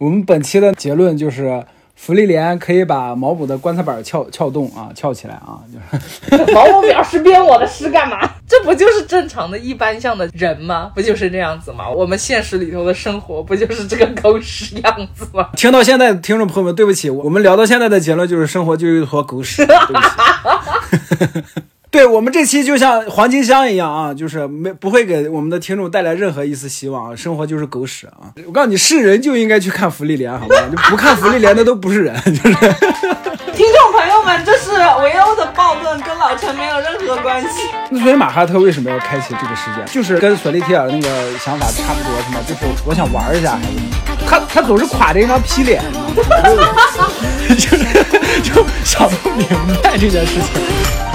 我们本期的结论就是。福利莲可以把毛姆的棺材板撬撬动啊，撬起来啊！就是毛姆表示编我的诗干嘛？这不就是正常的一般像的人吗？不就是这样子吗？我们现实里头的生活不就是这个狗屎样子吗？听到现在的听众朋友们，对不起，我们聊到现在的结论就是生活就是一坨狗屎。对不起。对我们这期就像黄金箱一样啊，就是没不会给我们的听众带来任何一丝希望，生活就是狗屎啊！我告诉你，是人就应该去看福利莲，好吗？就不看福利莲的都不是人，就是。听众朋友们，这是维欧的暴论，跟老陈没有任何关系。那所以马哈特为什么要开启这个事件？就是跟索利提尔那个想法差不多，是吗？就是我想玩一下，他他总是垮着一张皮脸，就是就想不明白这件事情。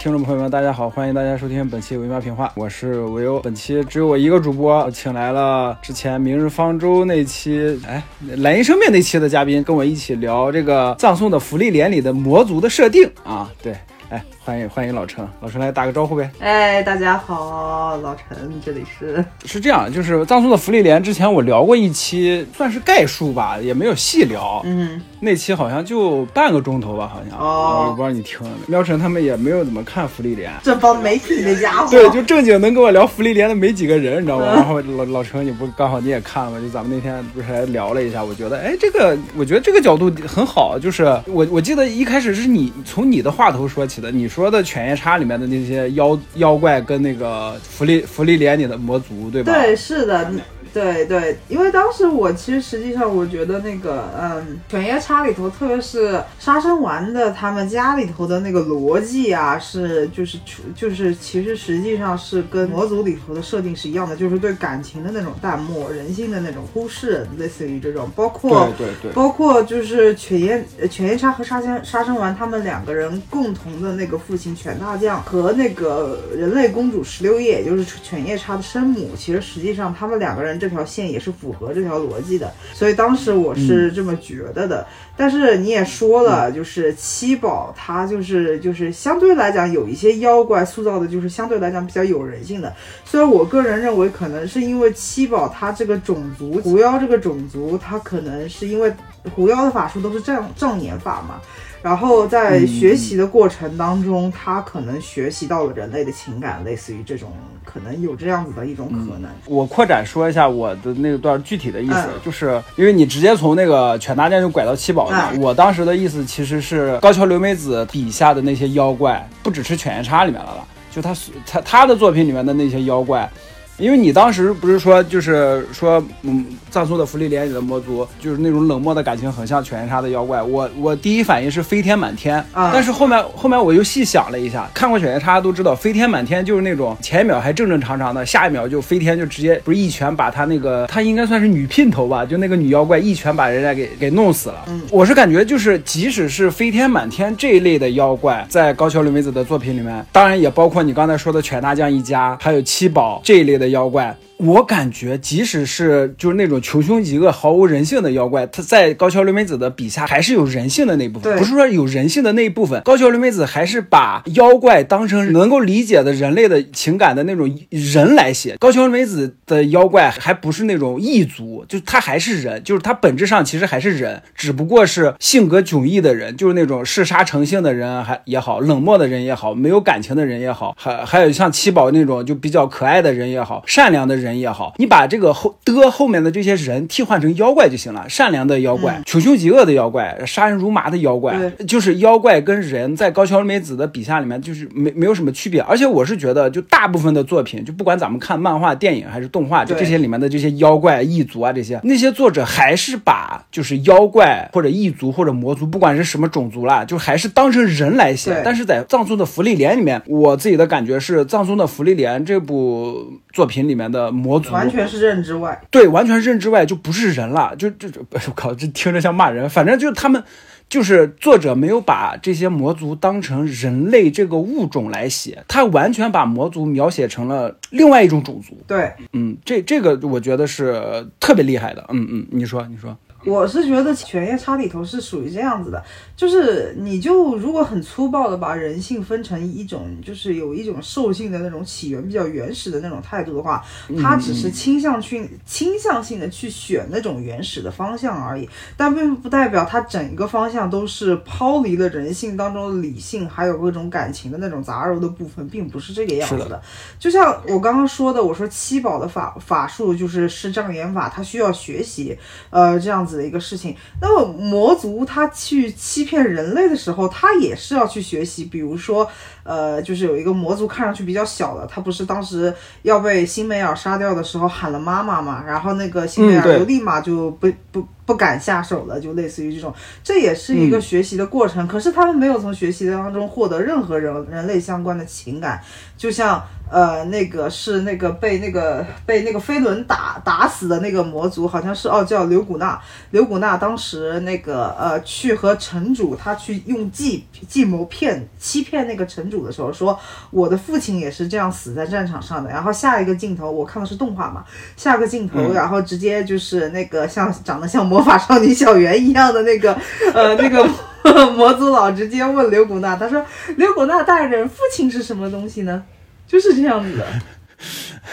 听众朋友们，大家好，欢迎大家收听本期维喵评话，我是维欧。本期只有我一个主播，请来了之前《明日方舟》那期，哎，蓝银生命那期的嘉宾，跟我一起聊这个葬送的福利连里的魔族的设定啊。对，哎，欢迎欢迎老陈，老陈来打个招呼呗。哎，大家好，老陈，这里是是这样，就是藏族的福利连，之前我聊过一期，算是概述吧，也没有细聊。嗯，那期好像就半个钟头吧，好像。哦我不知道你听了没。喵晨他们也没有怎么看福利连。这帮媒体的家伙。对，就正经能跟我聊福利连的没几个人，你知道吗？然后老老陈，你不刚好你也看了吗？就咱们那天不是还聊了一下，我觉得，哎，这个我觉得这个角度很好，就是我我记得一开始是你从你的话头说起你说的《犬夜叉》里面的那些妖妖怪跟那个芙莉芙莉莲里的魔族，对吧？对，是的，对对，因为当时我其实实际上我觉得那个，嗯，《犬夜叉》里头，特别是杀生丸的他们家里头的那个逻辑啊，是就是就是其实实际上是跟魔族里头的设定是一样的，就是对感情的那种淡漠、人性的那种忽视，类似于这种，包括对对对。包括就是犬夜呃犬夜叉和杀生杀生丸他们两个人共同的那个父亲犬大将和那个人类公主石榴叶，也就是犬夜叉的生母，其实实际上他们两个人这条线也是符合这条逻辑的，所以当时我是这么觉得的。但是你也说了，就是七宝它就是就是相对来讲有一些妖怪塑造的就是相对来讲比较有人性的，虽然我个人认为可能是因为七宝它这个种族狐妖这个种族，它可能是因为狐妖的法术都是障障眼法嘛，然后在学习的过程当中，他可能学习到了人类的情感，类似于这种，可能有这样子的一种可能。我扩展说一下我的那段具体的意思，嗯就是因为你直接从那个犬大将就拐到七宝了，嗯我当时的意思其实是高桥留美子笔下的那些妖怪，不只是犬夜叉里面的了，就他他他的作品里面的那些妖怪。因为你当时不是说，就是说，嗯，葬送的芙莉莲里的魔族，就是那种冷漠的感情，很像犬夜叉的妖怪。我我第一反应是飞天满天，啊但是后面后面我又细想了一下，看过犬夜叉都知道，飞天满天就是那种前一秒还正正常常的，下一秒就飞天就直接不是一拳把他那个他应该算是女姘头吧，就那个女妖怪一拳把人家给给弄死了。嗯我是感觉就是即使是飞天满天这一类的妖怪，在高桥留美子的作品里面，当然也包括你刚才说的犬大将一家，还有七宝这一类的妖怪。我感觉，即使是就是那种穷凶极恶、毫无人性的妖怪，他在高桥留美子的笔下还是有人性的那部分。不是说有人性的那一部分，高桥留美子还是把妖怪当成能够理解的人类的情感的那种人来写。高桥留美子的妖怪还不是那种异族，就他还是人，就是他本质上其实还是人，只不过是性格迥异的人，就是那种嗜杀成性的人还也好，冷漠的人也好，没有感情的人也好，还还有像七宝那种就比较可爱的人也好，善良的人也好，你把这个后的后面的这些人替换成妖怪就行了，善良的妖怪，穷凶极恶的妖怪，杀人如麻的妖怪，就是妖怪跟人在高桥留美子的笔下里面就是没没有什么区别，而且我是觉得就大部分的作品，就不管咱们看漫画、电影还是动画，就这些里面的这些妖怪、异族啊这些，那些作者还是把就是妖怪或者异族或者魔族，不管是什么种族啦，就还是当成人来写。但是在藏族的福利莲里面，我自己的感觉是藏族的福利莲这部作品里面的魔族完全是认知外。对，完全是认知外就不是人了，就就就，我靠，这听着像骂人。反正就是他们，就是作者没有把这些魔族当成人类这个物种来写，他完全把魔族描写成了另外一种种族。对，嗯，这这个我觉得是特别厉害的。嗯嗯，你说你说，我是觉得《犬夜叉》里头是属于这样子的，就是你就如果很粗暴的把人性分成一种，就是有一种兽性的那种起源比较原始的那种态度的话，它只是倾向去倾向性的去选那种原始的方向而已，但并不代表它整个方向都是抛离了人性当中的理性还有各种感情的那种杂糅的部分，并不是这个样子是的。就像我刚刚说的，我说七宝的法法术就是施障眼法，它需要学习，呃，这样子的一个事情。那么魔族他去欺骗人类的时候，他也是要去学习，比如说，呃，就是有一个魔族看上去比较小的，他不是当时要被辛梅尔杀掉的时候喊了妈妈嘛，然后那个辛梅嗯对尔就立马就不、不不敢下手了，就类似于这种，这也是一个学习的过程。可是他们没有从学习当中获得任何人人类相关的情感，就像呃那个是那个被那个被那个飞轮打打死的那个魔族，好像是哦叫刘古娜，刘古娜当时那个呃去和城主他去用计计谋骗欺骗那个城主的时候说，我的父亲也是这样死在战场上的。然后下一个镜头我看的是动画嘛，下个镜头然后直接就是那个像长得像魔法少女小圆一样的那个呃那个。魔族佬直接问刘古娜，他说：“刘古娜大人，父亲是什么东西呢？”就是这样子的。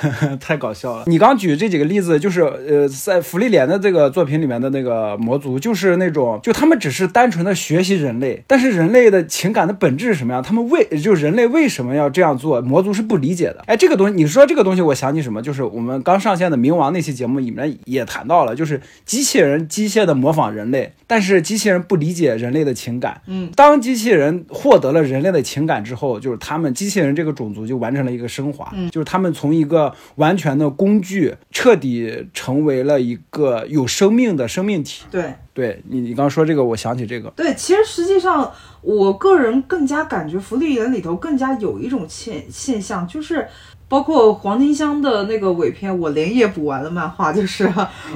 太搞笑了！你刚举这几个例子，就是呃，在福利莲的这个作品里面的那个魔族，就是那种，就他们只是单纯的学习人类，但是人类的情感的本质是什么样？他们为就人类为什么要这样做？魔族是不理解的。哎，这个东西，你说这个东西，我想起什么？就是我们刚上线的冥王那期节目里面也谈到了，就是机器人机械的模仿人类，但是机器人不理解人类的情感。嗯，当机器人获得了人类的情感之后，就是他们机器人这个种族就完成了一个升华，嗯就是他们从一个完全的工具，彻底成为了一个有生命的生命体。对对你，你刚刚说这个，我想起这个，对，其实实际上，我个人更加感觉《福利人》里头更加有一种现现象，就是。包括黄金乡的那个尾篇，我连夜补完了漫画，就是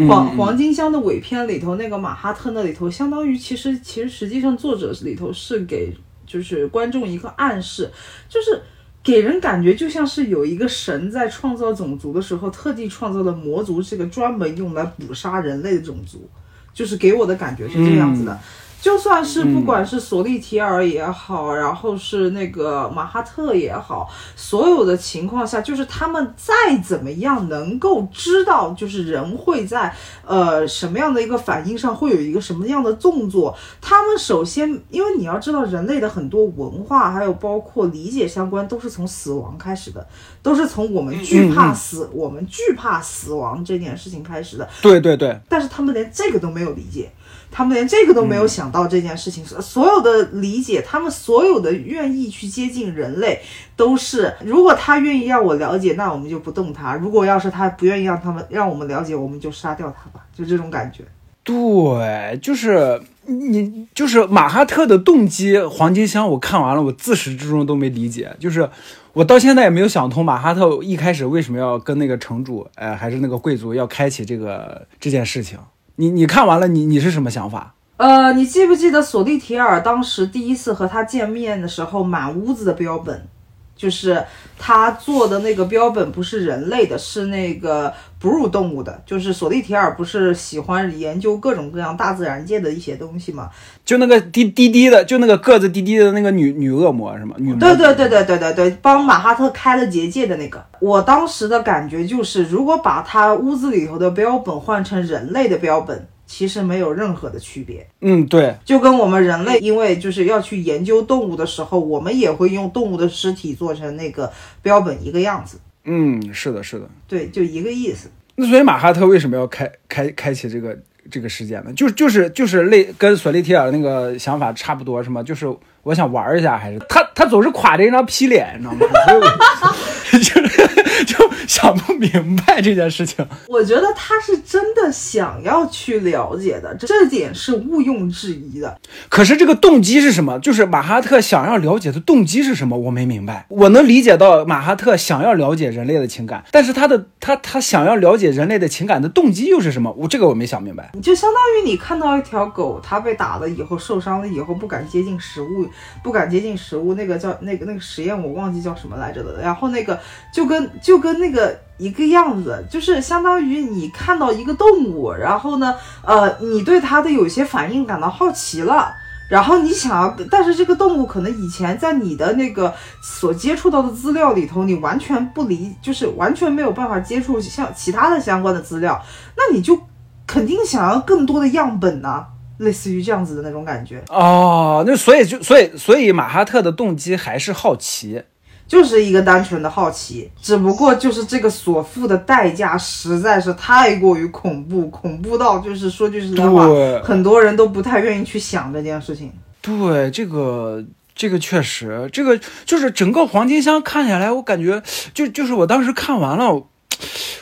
黄黄金乡的尾篇里头那个马哈特那里头，相当于其实其实实际上作者里头是给就是观众一个暗示，就是给人感觉就像是有一个神在创造种族的时候，特地创造了魔族这个专门用来捕杀人类的种族，就是给我的感觉是这样子的。就算是不管是索利提尔也好，然后是那个马哈特也好，所有的情况下，就是他们再怎么样能够知道，就是人会在呃什么样的一个反应上会有一个什么样的动作。他们首先，因为你要知道，人类的很多文化还有包括理解相关，都是从死亡开始的，都是从我们惧怕死，我们惧怕死亡这件事情开始的。对对对，但是他们连这个都没有理解，他们连这个都没有想到这件事情。所有的理解，他们所有的愿意去接近人类，都是如果他愿意让我了解，那我们就不动他；如果要是他不愿意让他们让我们了解，我们就杀掉他吧，就这种感觉。对，就是你，就是马哈特的动机，黄金箱我看完了，我自始至终都没理解，就是我到现在也没有想通马哈特一开始为什么要跟那个城主，哎，还是那个贵族要开启这个这件事情。你你看完了，你你是什么想法？呃，你记不记得索利提尔当时第一次和他见面的时候，满屋子的标本，就是他做的那个标本不是人类的，是那个哺乳动物的。就是索利提尔不是喜欢研究各种各样大自然界的一些东西嘛？就那个低低低的，就那个个子低低的那个女女恶魔是吗？女魔对对对对对对对，帮马哈特开了结界的那个。我当时的感觉就是，如果把他屋子里头的标本换成人类的标本，其实没有任何的区别。嗯，对，就跟我们人类，因为就是要去研究动物的时候，我们也会用动物的尸体做成那个标本一个样子。嗯，是的，是的。对，就一个意思。那所以马哈特为什么要开开开启这个这个事件呢？就就是就是类跟索利提尔那个想法差不多是吗？就是我想玩一下，还是他他总是垮着一张皮脸，你知道吗？就是就想不明白这件事情。我觉得他是真的想要去了解的，这点是毋庸置疑的。可是这个动机是什么？就是马哈特想要了解的动机是什么？我没明白。我能理解到马哈特想要了解人类的情感，但是他的他他想要了解人类的情感的动机又是什么？我这个我没想明白。就相当于你看到一条狗，它被打了以后受伤了以后不敢接近食物，不敢接近食物，那个叫那个那个实验我忘记叫什么来着的。然后那个就跟就跟那一个样子，就是相当于你看到一个动物，然后呢，呃，你对它的有些反应感到好奇了。然后你想要，但是这个动物可能以前在你的那个所接触到的资料里头，你完全不理，就是完全没有办法接触像其他的相关的资料，那你就肯定想要更多的样本呢，类似于这样子的那种感觉。哦，那所以就所以所以马哈特的动机还是好奇。就是一个单纯的好奇，只不过就是这个所付的代价实在是太过于恐怖，恐怖到就是说句实在话，很多人都不太愿意去想这件事情。对，这个这个确实，这个就是整个黄金箱看下来，我感觉就就是我当时看完了，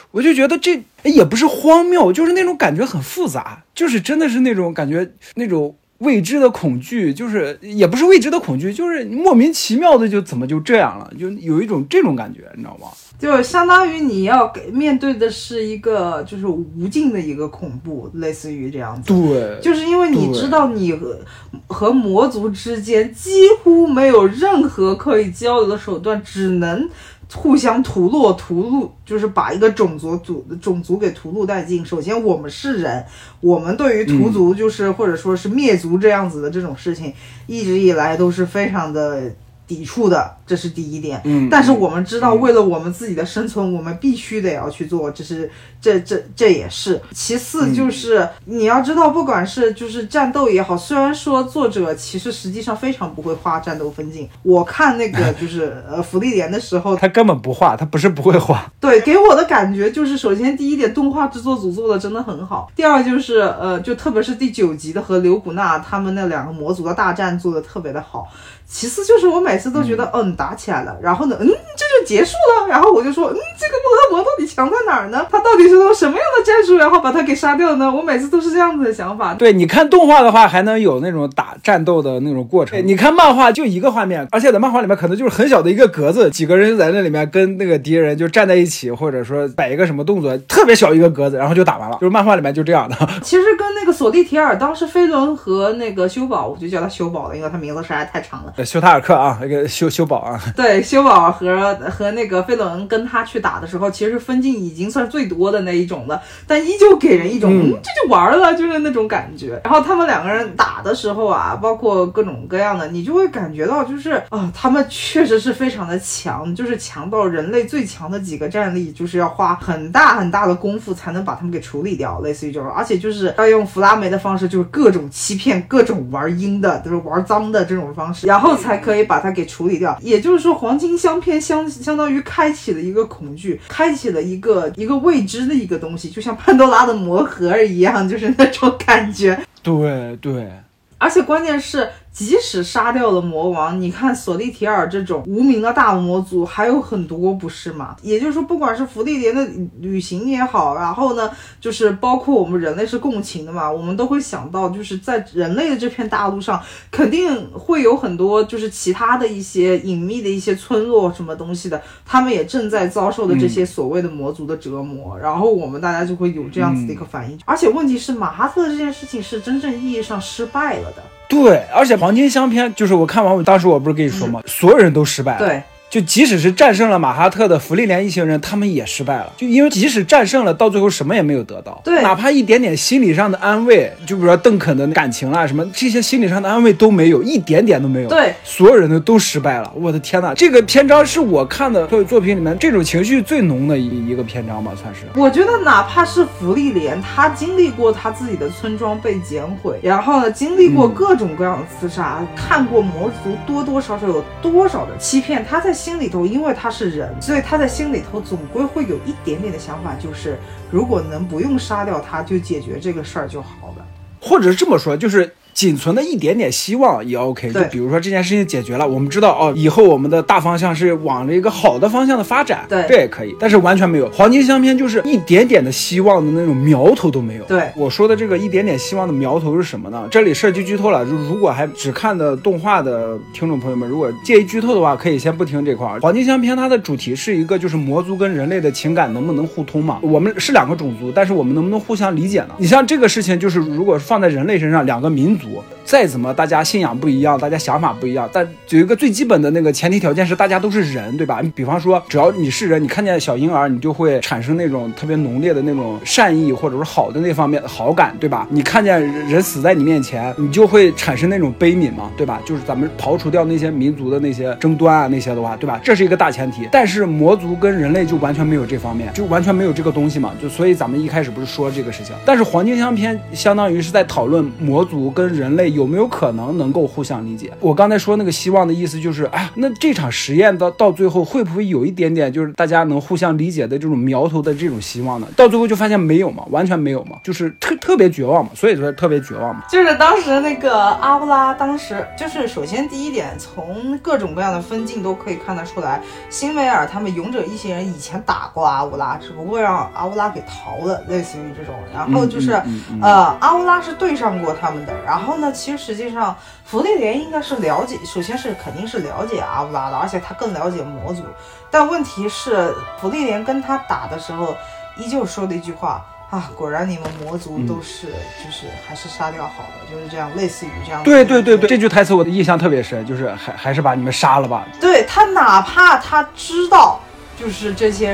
我就觉得这也不是荒谬，就是那种感觉很复杂，就是真的是那种感觉，那种未知的恐惧，就是也不是未知的恐惧，就是莫名其妙的就怎么就这样了，就有一种这种感觉，你知道吗？就相当于你要给面对的是一个就是无尽的一个恐怖，类似于这样子。对，就是因为你知道你和和魔族之间几乎没有任何可以交流的手段，只能互相屠戮、屠戮，就是把一个种族族种族给屠戮殆尽。首先，我们是人，我们对于屠族就是、或者说是灭族这样子的这种事情，一直以来都是非常的。抵触的，这是第一点。嗯但是我们知道，为了我们自己的生存，我们必须得要去做，这是这这这也是。其次就是、你要知道，不管是就是战斗也好，虽然说作者其实实际上非常不会画战斗分镜。我看那个 就是呃福利连的时候，他根本不画，他不是不会画，对，给我的感觉就是，首先第一点，动画制作组做的真的很好；第二就是，呃，就特别是第九集的和刘古娜他们那两个魔族的大战做的特别的好。其次就是我每次都觉得，嗯，打起来了，然后呢，嗯，这就结束了，然后我就说，嗯，这个恶魔到底强在哪儿呢？他到底是用什么样的战术，然后把他给杀掉呢？我每次都是这样子的想法。对，你看动画的话，还能有那种打战斗的那种过程。你看漫画就一个画面，而且在漫画里面可能就是很小的一个格子，几个人在那里面跟那个敌人就站在一起，或者说摆一个什么动作，特别小一个格子，然后就打完了。就是漫画里面就这样的。其实跟那个索利提尔当时飞轮和那个修宝，我就叫他修宝了，因为他名字实在太长了。修塔尔克啊，那个修修宝啊，对，修宝和和那个飞轮跟他去打的时候，其实分镜已经算最多的那一种了，但依旧给人一种这就玩了，就是那种感觉。然后他们两个人打的时候啊，包括各种各样的，你就会感觉到就是啊，他们确实是非常的强，就是强到人类最强的几个战力，就是要花很大很大的功夫才能把他们给处理掉，类似于这种，而且就是要用弗拉梅的方式，就是各种欺骗、各种玩阴的，就是玩脏的这种方式，然后才可以把它给处理掉。也就是说，黄金相片相相当于开启了一个恐惧，开启了一个一个未知的一个东西，就像潘多拉的魔盒一样，就是那种感觉。对对，而且关键是，即使杀掉了魔王，你看索利提尔这种无名的大魔族还有很多，不是吗？也就是说，不管是福利连的旅行也好，然后呢，就是包括我们人类是共情的嘛，我们都会想到，就是在人类的这片大陆上，肯定会有很多就是其他的一些隐秘的一些村落什么东西的，他们也正在遭受的这些所谓的魔族的折磨，然后我们大家就会有这样子的一个反应。而且问题是，马哈特这件事情是真正意义上失败了的。对，而且黄金相片就是我看完，我当时我不是跟你说吗？所有人都失败了。对，就即使是战胜了马哈特的福利连一行人，他们也失败了。就因为即使战胜了，到最后什么也没有得到。对哪怕一点点心理上的安慰，就比如说邓肯的感情啦什么，这些心理上的安慰都没有，一点点都没有。对，所有人都都失败了。我的天呐，这个篇章是我看的所有作品里面这种情绪最浓的一一个篇章吧，算是。我觉得哪怕是福利连，他经历过他自己的村庄被捡毁，然后呢，经历过各种各样的刺杀，看过魔族多多少少有多少的欺骗，他在心里头，因为他是人，所以他在心里头总归会有一点点的想法，就是如果能不用杀掉他，就解决这个事儿就好了。或者是这么说，就是仅存的一点点希望也 OK。就比如说这件事情解决了，我们知道哦，以后我们的大方向是往着一个好的方向的发展，对这也可以。但是完全没有，黄金相片就是一点点的希望的那种苗头都没有。对我说的这个一点点希望的苗头是什么呢？这里涉及剧透了，就如果还只看的动画的听众朋友们，如果介意剧透的话，可以先不听这块儿。黄金相片它的主题是一个就是魔族跟人类的情感能不能互通嘛？我们是两个种族，但是我们能不能互相理解呢？你像这个事情，就是如果放在人类身上，两个民族主。再怎么大家信仰不一样，大家想法不一样，但有一个最基本的那个前提条件是大家都是人，对吧？你比方说，只要你是人，你看见小婴儿，你就会产生那种特别浓烈的那种善意或者是好的那方面的好感，对吧？你看见人死在你面前，你就会产生那种悲悯嘛，对吧？就是咱们刨除掉那些民族的那些争端啊那些的话，对吧？这是一个大前提。但是魔族跟人类就完全没有这方面，就完全没有这个东西嘛，就所以咱们一开始不是说这个事情，但是黄金香篇相当于是在讨论魔族跟人类有没有可能能够互相理解。我刚才说那个希望的意思就是，哎呀，那这场实验到到最后会不会有一点点就是大家能互相理解的这种苗头的这种希望呢？到最后就发现没有嘛，完全没有嘛，就是特特别绝望嘛，所以说特别绝望嘛。就是当时那个阿乌拉，当时就是首先第一点，从各种各样的分镜都可以看得出来，辛维尔他们勇者一行人以前打过阿乌拉，只不过让阿乌拉给逃了，类似于这种。然后就是、嗯嗯嗯呃，阿乌拉是对上过他们的。然后呢，其实实际上弗利莲应该是了解，首先是肯定是了解阿乌拉的，而且他更了解魔族。但问题是，弗利莲跟他打的时候，依旧说了一句话。啊，果然你们魔族嗯都是，就是还是杀掉好了，就是这样，类似于这样。对对对对，这句台词我的印象特别深，就是还还是把你们杀了吧。对他哪怕他知道，就是这些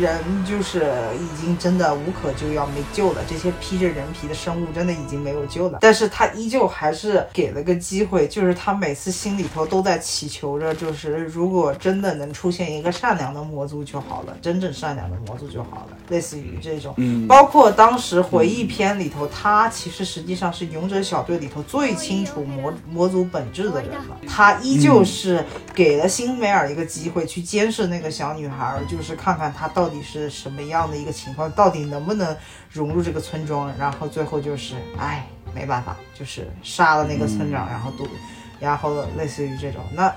人就是已经真的无可救药，没救了，这些披着人皮的生物真的已经没有救了，但是他依旧还是给了个机会，就是他每次心里头都在祈求着，就是如果真的能出现一个善良的魔族就好了，真正善良的魔族就好了，类似于这种。嗯，包括当时回忆篇里头，他其实实际上是勇者小队里头最清楚魔魔族本质的人了。他依旧是给了辛梅尔一个机会去监视那个小女孩，就是看看他到底是什么样的一个情况，到底能不能融入这个村庄。然后最后就是，哎，没办法，就是杀了那个村长，然后毒，然后类似于这种，那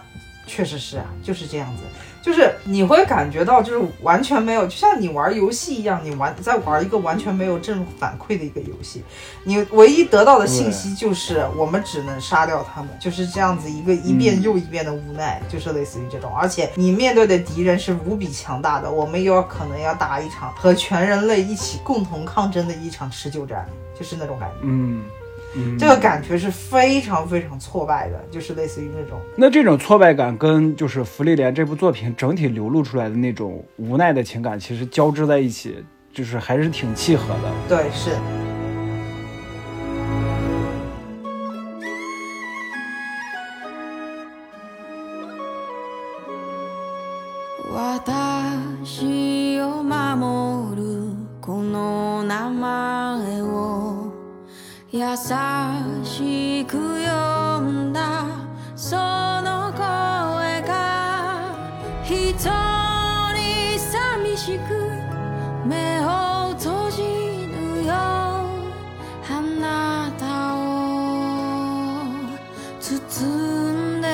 确实是啊，就是这样子。就是你会感觉到，就是完全没有，就像你玩游戏一样，你玩在玩一个完全没有正反馈的一个游戏，你唯一得到的信息就是我们只能杀掉他们，就是这样子一个一遍又一遍的无奈，就是类似于这种。而且你面对的敌人是无比强大的，我们要可能要打一场和全人类一起共同抗争的一场持久战，就是那种感觉。嗯嗯，这个感觉是非常非常挫败的，就是类似于那种。那这种挫败感跟就是《芙莉莲》这部作品整体流露出来的那种无奈的情感，其实交织在一起，就是还是挺契合的。对，是。私を守るこの名前を 優しく呼んだその声が一人寂しく目を閉じるよあなたを包んで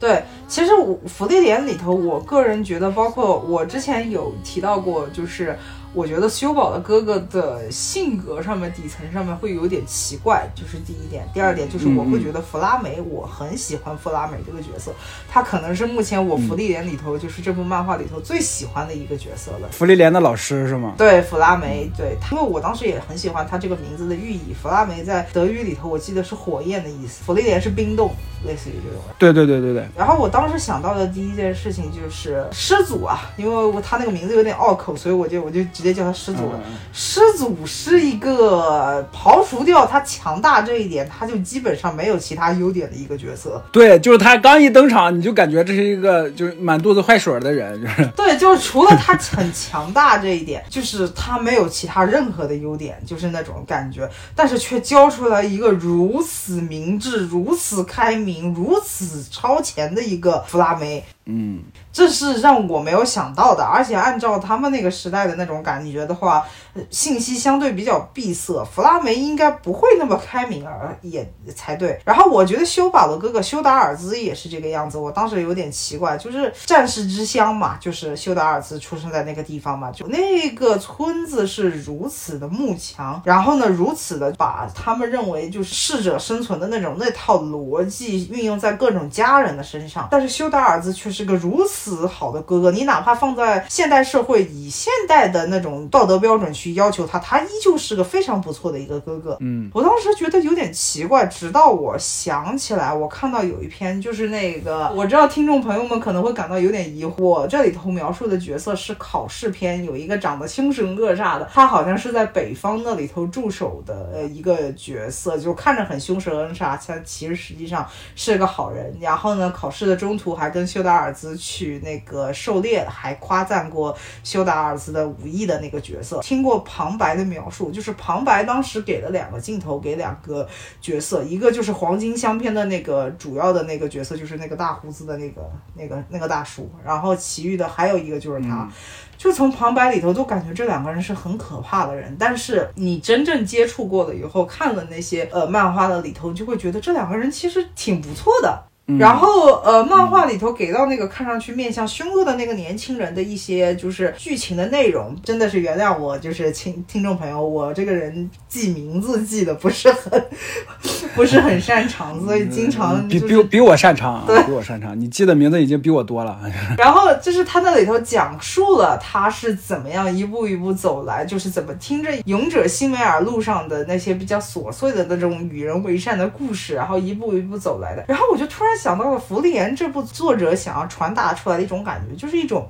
对，其实我福利莲里头，我个人觉得，包括我之前有提到过，就是 我觉得修宝的哥哥的性格上面底层上面会有点奇怪，就是第一点。第二点就是我会觉得弗拉梅，我很喜欢弗拉梅这个角色，他可能是目前我福利莲里头就是这部漫画里头最喜欢的一个角色了。福利莲的老师是吗？对，弗拉梅，对，因为我当时也很喜欢他这个名字的寓意。弗拉梅在德语里头，我记得是火焰的意思，福利莲是冰冻，类似于这种。对对对对对，然后我当时想到的第一件事情就是师祖啊，因为我他那个名字有点拗口，所以我就我就直接叫他师祖了。嗯师祖是一个刨除掉他强大这一点，他就基本上没有其他优点的一个角色。对，就是他刚一登场，你就感觉这是一个就是满肚子坏水的人，就 是对，就是除了他很强大这一点，就是他没有其他任何的优点，就是那种感觉，但是却教出来一个如此明智、如此开明、如此超前的一个弗拉梅。嗯，这是让我没有想到的，而且按照他们那个时代的那种感觉的话，信息相对比较闭塞，弗拉梅应该不会那么开明而也才对。然后我觉得修宝的哥哥修达尔兹也是这个样子，我当时有点奇怪，就是战士之乡嘛，就是修达尔兹出生在那个地方嘛，就那个村子是如此的慕强，然后呢，如此的把他们认为就是适者生存的那种那套逻辑运用在各种家人的身上，但是修达尔兹却是个如此好的哥哥，你哪怕放在现代社会，以现代的那种道德标准去要求他，他依旧是个非常不错的一个哥哥。嗯，我当时觉得有点奇怪，直到我想起来，我看到有一篇就是那个，我知道听众朋友们可能会感到有点疑惑，这里头描述的角色是考试篇，有一个长得凶神恶煞的，他好像是在北方那里头驻守的呃一个角色，就看着很凶神恶煞，他其实实际上是个好人。然后呢，考试的中途还跟修达尔兹去那个狩猎，还夸赞过修达尔兹的武艺的那个角色。听过旁白的描述，就是旁白当时给了两个镜头给两个角色，一个就是黄金相片的那个主要的那个角色，就是那个大胡子的那个那个那个大叔，然后其余的还有一个就是他。就从旁白里头都感觉这两个人是很可怕的人，但是你真正接触过了以后，看了那些呃漫画的里头，你就会觉得这两个人其实挺不错的。然后，呃，漫画里头给到那个看上去面相凶恶的那个年轻人的一些就是剧情的内容，真的是原谅我，就是听听众朋友，我这个人记名字记得不是很 不是很擅长，所以经常比就是比比我擅长啊，比我擅长。你记的名字已经比我多了。然后就是他那里头讲述了他是怎么样一步一步走来，就是怎么听着勇者辛梅尔路上的那些比较琐碎的那种与人为善的故事，然后一步一步走来的。然后我就突然想到了《福利言》这部作者想要传达出来的一种感觉，就是一种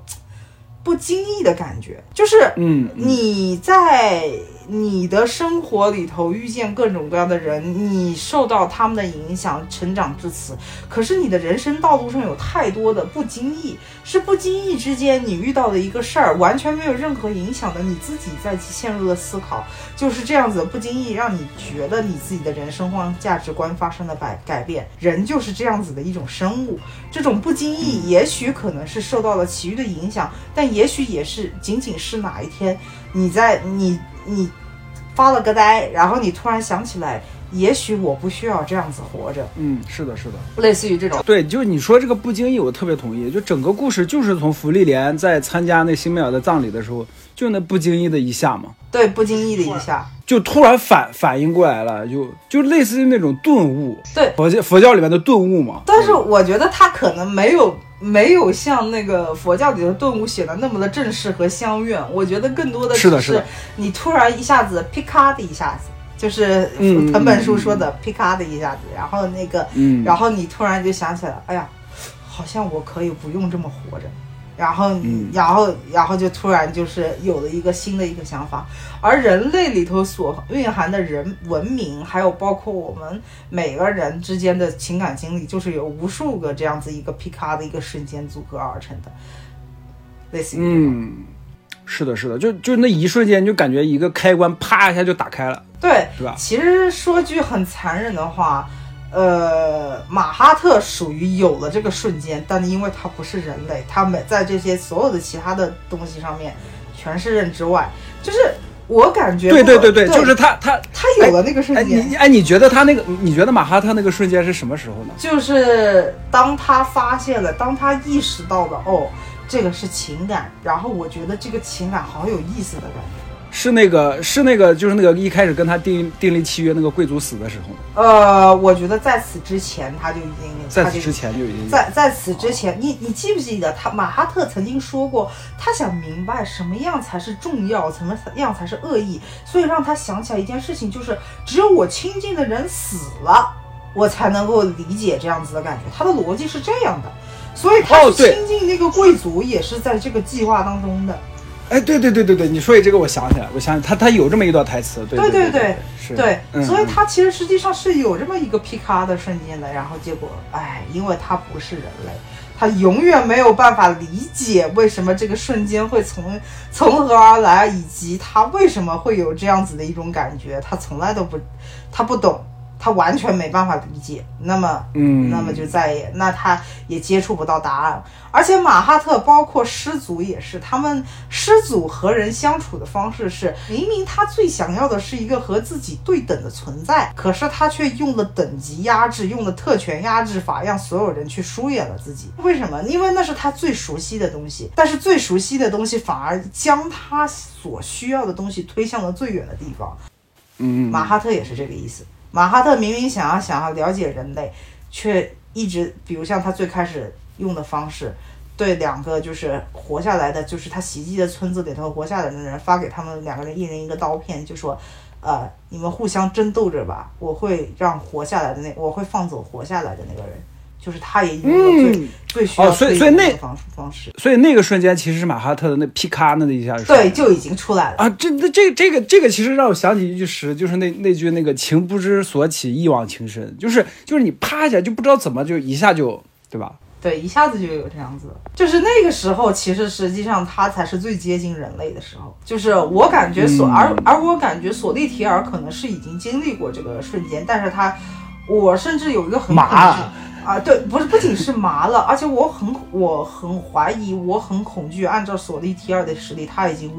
不经意的感觉，就是嗯，你在你的生活里头遇见各种各样的人，你受到他们的影响成长至此。可是你的人生道路上有太多的不经意，是不经意之间你遇到的一个事儿，完全没有任何影响的，你自己在陷入了思考，就是这样子不经意让你觉得你自己的人生观、价值观发生了改改变。人就是这样子的一种生物，这种不经意，也许可能是受到了其余的影响，但也许也是仅仅是哪一天你在你你发了个呆，然后你突然想起来，也许我不需要这样子活着，嗯，是的，是的。类似于这种。对，就是你说这个不经意，我特别同意。就整个故事就是从福利莲在参加那辛美尔的葬礼的时候，就那不经意的一下嘛，对，不经意的一下，就突然反反应过来了，就就类似于那种顿悟，对。佛教佛教里面的顿悟嘛。但是我觉得他可能没有没有像那个佛教里的顿悟写的那么的正式和相愿，我觉得更多的只是的。是你突然一下子噼咔的一下子，就是嗯藤本树说的噼咔的一下子，然后那个，嗯。然后你突然就想起来，哎呀，好像我可以不用这么活着。然后，嗯然后，然后就突然就是有了一个新的一个想法，而人类里头所蕴含的人文明，还有包括我们每个人之间的情感经历，就是有无数个这样子一个皮卡的一个瞬间组合而成的，类似于。嗯，是的，是的，就就那一瞬间，就感觉一个开关啪一下就打开了。对，是吧其实说句很残忍的话，呃，马哈特属于有了这个瞬间，但因为他不是人类，他没在这些所有的其他的东西上面全是认知外，就是我感觉对对不对对，就是他他他有了那个瞬哎间。你哎你觉得他那个你觉得马哈特那个瞬间是什么时候呢？就是当他发现了，当他意识到了，哦，这个是情感，然后我觉得这个情感好有意思的感觉。是那个是那个就是那个一开始跟他订订立契约那个贵族死的时候，呃，我觉得在此之前他就已经，在此之前就已经在在此之前，你你记不记得他马哈特曾经说过，他想明白什么样才是重要，什么样才是恶意，所以让他想起来一件事情，就是只有我亲近的人死了，我才能够理解这样子的感觉。他的逻辑是这样的，所以他亲近那个贵族也是在这个计划当中的。哎，对对对对对，你说起这个，我想起来，我想起他他有这么一段台词，对对对对对是，对，嗯所以他其实实际上是有这么一个皮卡的瞬间的，然后结果，哎，因为他不是人类，他永远没有办法理解为什么这个瞬间会从从何而来，以及他为什么会有这样子的一种感觉，他从来都不，他不懂。他完全没办法理解，那么，嗯那么就再也，那他也接触不到答案。而且马哈特包括师祖也是，他们师祖和人相处的方式是，明明他最想要的是一个和自己对等的存在，可是他却用了等级压制，用了特权压制法，让所有人去疏远了自己。为什么？因为那是他最熟悉的东西，但是最熟悉的东西反而将他所需要的东西推向了最远的地方。嗯，马哈特也是这个意思。马哈特明明想要想要了解人类，却一直，比如像他最开始用的方式，对两个就是活下来的，就是他袭击的村子里头活下来的人发给他们两个人一人一个刀片，就说，呃，你们互相争斗着吧，我会让活下来的那，我会放走活下来的那个人，就是他也用了最、嗯最需要哦所以所以那方式方式，所以那个瞬间其实是马哈特的那劈咔那一下是对，就已经出来了。啊，这这这这个这个其实让我想起一句诗，就是那那句那个情不知所起，一往情深，就是就是你啪一下就不知道怎么就一下就对吧？对，一下子就有这样子，就是那个时候，其实实际上他才是最接近人类的时候。就是我感觉索，而而我感觉索利提尔可能是已经经历过这个瞬间，但是他，我甚至有一个很麻恐惧啊，对，不是不仅是麻了，而且我很我很怀疑，我很恐惧。按照索利提尔的实力，他已经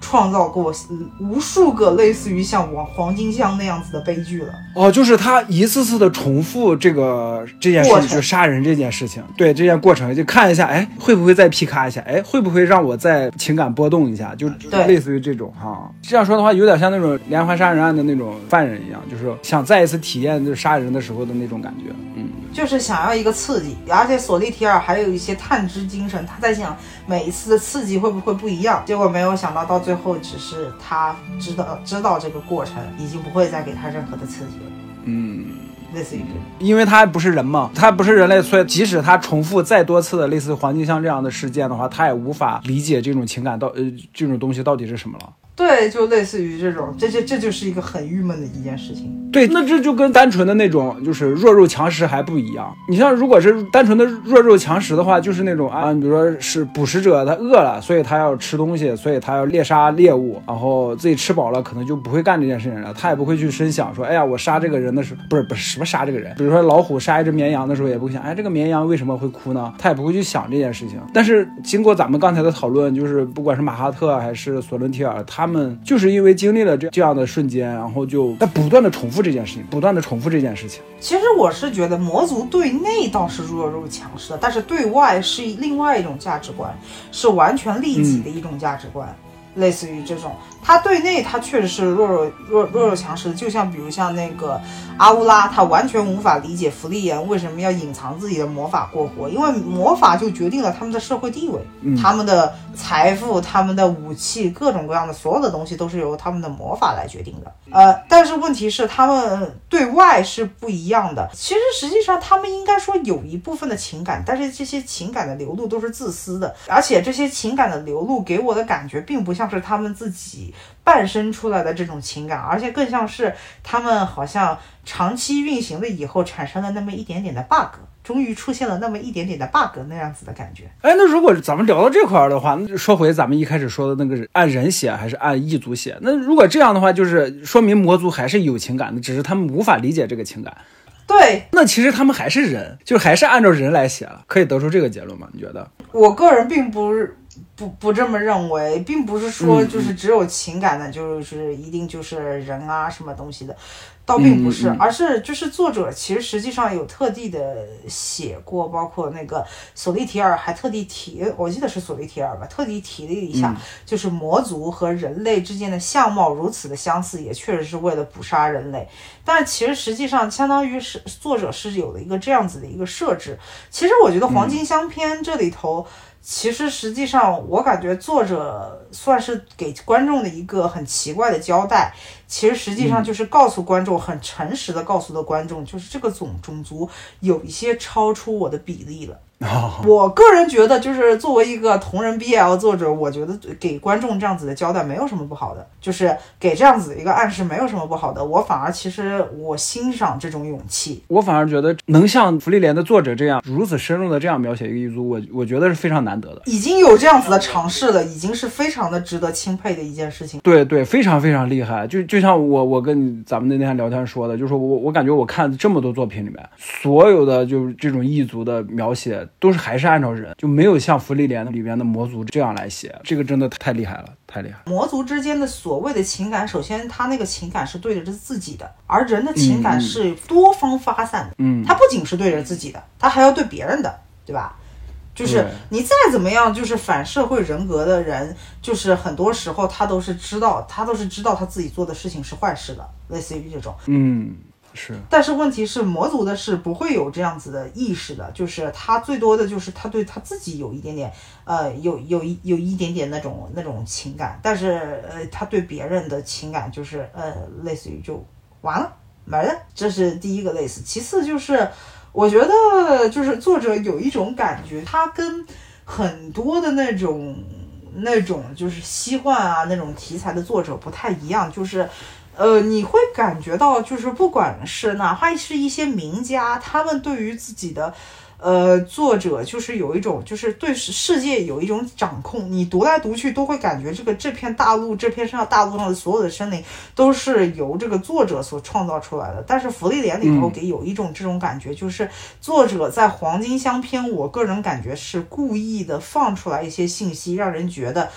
创造过嗯无数个类似于像黄黄金乡那样子的悲剧了。哦，就是他一次次的重复这个这件事情，就杀人这件事情，对这件过程，就看一下，哎，会不会再劈咔一下？哎，会不会让我再情感波动一下？就类似于这种哈。这样说的话，有点像那种连环杀人案的那种犯人一样，就是想再一次体验就是杀人的时候的那种感觉。嗯，就是想要一个刺激，而且索利提尔还有一些探知精神，他在想每一次的刺激会不会不一样，结果没有想到到最后只是他知道知道这个过程，已经不会再给他任何的刺激了，嗯，类似于这种。因为他不是人嘛，他不是人类，所以即使他重复再多次的类似黄金箱这样的事件的话，他也无法理解这种情感到呃这种东西到底是什么了。对，就类似于这种，这这这就是一个很郁闷的一件事情。对，那这就跟单纯的那种就是弱肉强食还不一样。你像如果是单纯的弱肉强食的话，就是那种啊，比如说是捕食者他饿了，所以他要吃东西，所以他要猎杀猎物，然后自己吃饱了，可能就不会干这件事情了。他也不会去深想说，哎呀，我杀这个人的时候，不是不是什么杀这个人，比如说老虎杀一只绵羊的时候，也不会想，哎，这个绵羊为什么会哭呢？他也不会去想这件事情。但是经过咱们刚才的讨论，就是不管是马哈特还是索伦提尔，他们就是因为经历了这这样的瞬间，然后就在不断的重复这件事情，不断的重复这件事情。其实我是觉得魔族对内倒是弱肉强食的，但是对外是另外一种价值观，是完全利己的一种价值观。类似于这种，他对内他确实是弱弱弱弱肉强食的，就像比如像那个阿乌拉，他完全无法理解芙莉莲为什么要隐藏自己的魔法过活，因为魔法就决定了他们的社会地位，他们的财富、他们的武器，各种各样的所有的东西都是由他们的魔法来决定的。呃，但是问题是他们对外是不一样的。其实实际上他们应该说有一部分的情感，但是这些情感的流露都是自私的，而且这些情感的流露给我的感觉并不像是他们自己诞生出来的这种情感，而且更像是他们好像长期运行了以后产生了那么一点点的 bug。终于出现了那么一点点的 bug 那样子的感觉，哎，那如果咱们聊到这块儿的话，那就说回咱们一开始说的那个按人写还是按异族写？那如果这样的话，就是说明魔族还是有情感的，只是他们无法理解这个情感。对那其实他们还是人，就还是按照人来写了，可以得出这个结论吗？你觉得？我个人并不是不不这么认为，并不是说就是只有情感的，就是一定就是人啊什么东西的，倒并不是，而是就是作者其实实际上有特地的写过，包括那个索利提尔还特地提，我记得是索利提尔吧，特地提了一下，就是魔族和人类之间的相貌如此的相似，也确实是为了捕杀人类。但其实实际上相当于是作者是有了一个这样子的一个设置。其实我觉得《黄金相片》这里头。其实，实际上，我感觉作者算是给观众的一个很奇怪的交代。其实，实际上就是告诉观众，很诚实的告诉的观众，就是这个种种族有一些超出我的比例了。我个人觉得，就是作为一个同人 BL 作者，我觉得给观众这样子的交代没有什么不好的，就是给这样子的一个暗示没有什么不好的。我反而其实我欣赏这种勇气。我反而觉得能像福利莲的作者这样如此深入的这样描写一个异族，我我觉得是非常难得的。已经有这样子的尝试了，已经是非常的值得钦佩的一件事情。对对，非常非常厉害。就就像我我跟你咱们那天聊天说的，就是我我感觉我看这么多作品里面，所有的就是这种异族的描写，都是还是按照人，就没有像芙莉莲里边的魔族这样来写。这个真的太厉害了，太厉害了。魔族之间的所谓的情感，首先他那个情感是对着自己的，而人的情感是多方发散的。嗯，他不仅是对着自己的，他还要对别人的，对吧？就是你再怎么样，就是反社会人格的人，就是很多时候他都是知道，他都是知道他自己做的事情是坏事的，类似于这种。嗯，是但是问题是，魔族的是不会有这样子的意识的，就是他最多的就是他对他自己有一点点，呃，有有一有一点点那种那种情感，但是呃，他对别人的情感就是呃，类似于就完了没了，这是第一个类似。其次就是，我觉得就是作者有一种感觉，他跟很多的那种那种就是西幻啊那种题材的作者不太一样，就是。呃，你会感觉到，就是不管是哪怕是一些名家，他们对于自己的，呃，作者就是有一种，就是对世世界有一种掌控。你读来读去，都会感觉这个这片大陆，这片上大陆上的所有的生灵都是由这个作者所创造出来的。但是《福利莲》里头给有一种这种感觉，就是作者在黄金箱篇，我个人感觉是故意的放出来一些信息，让人觉得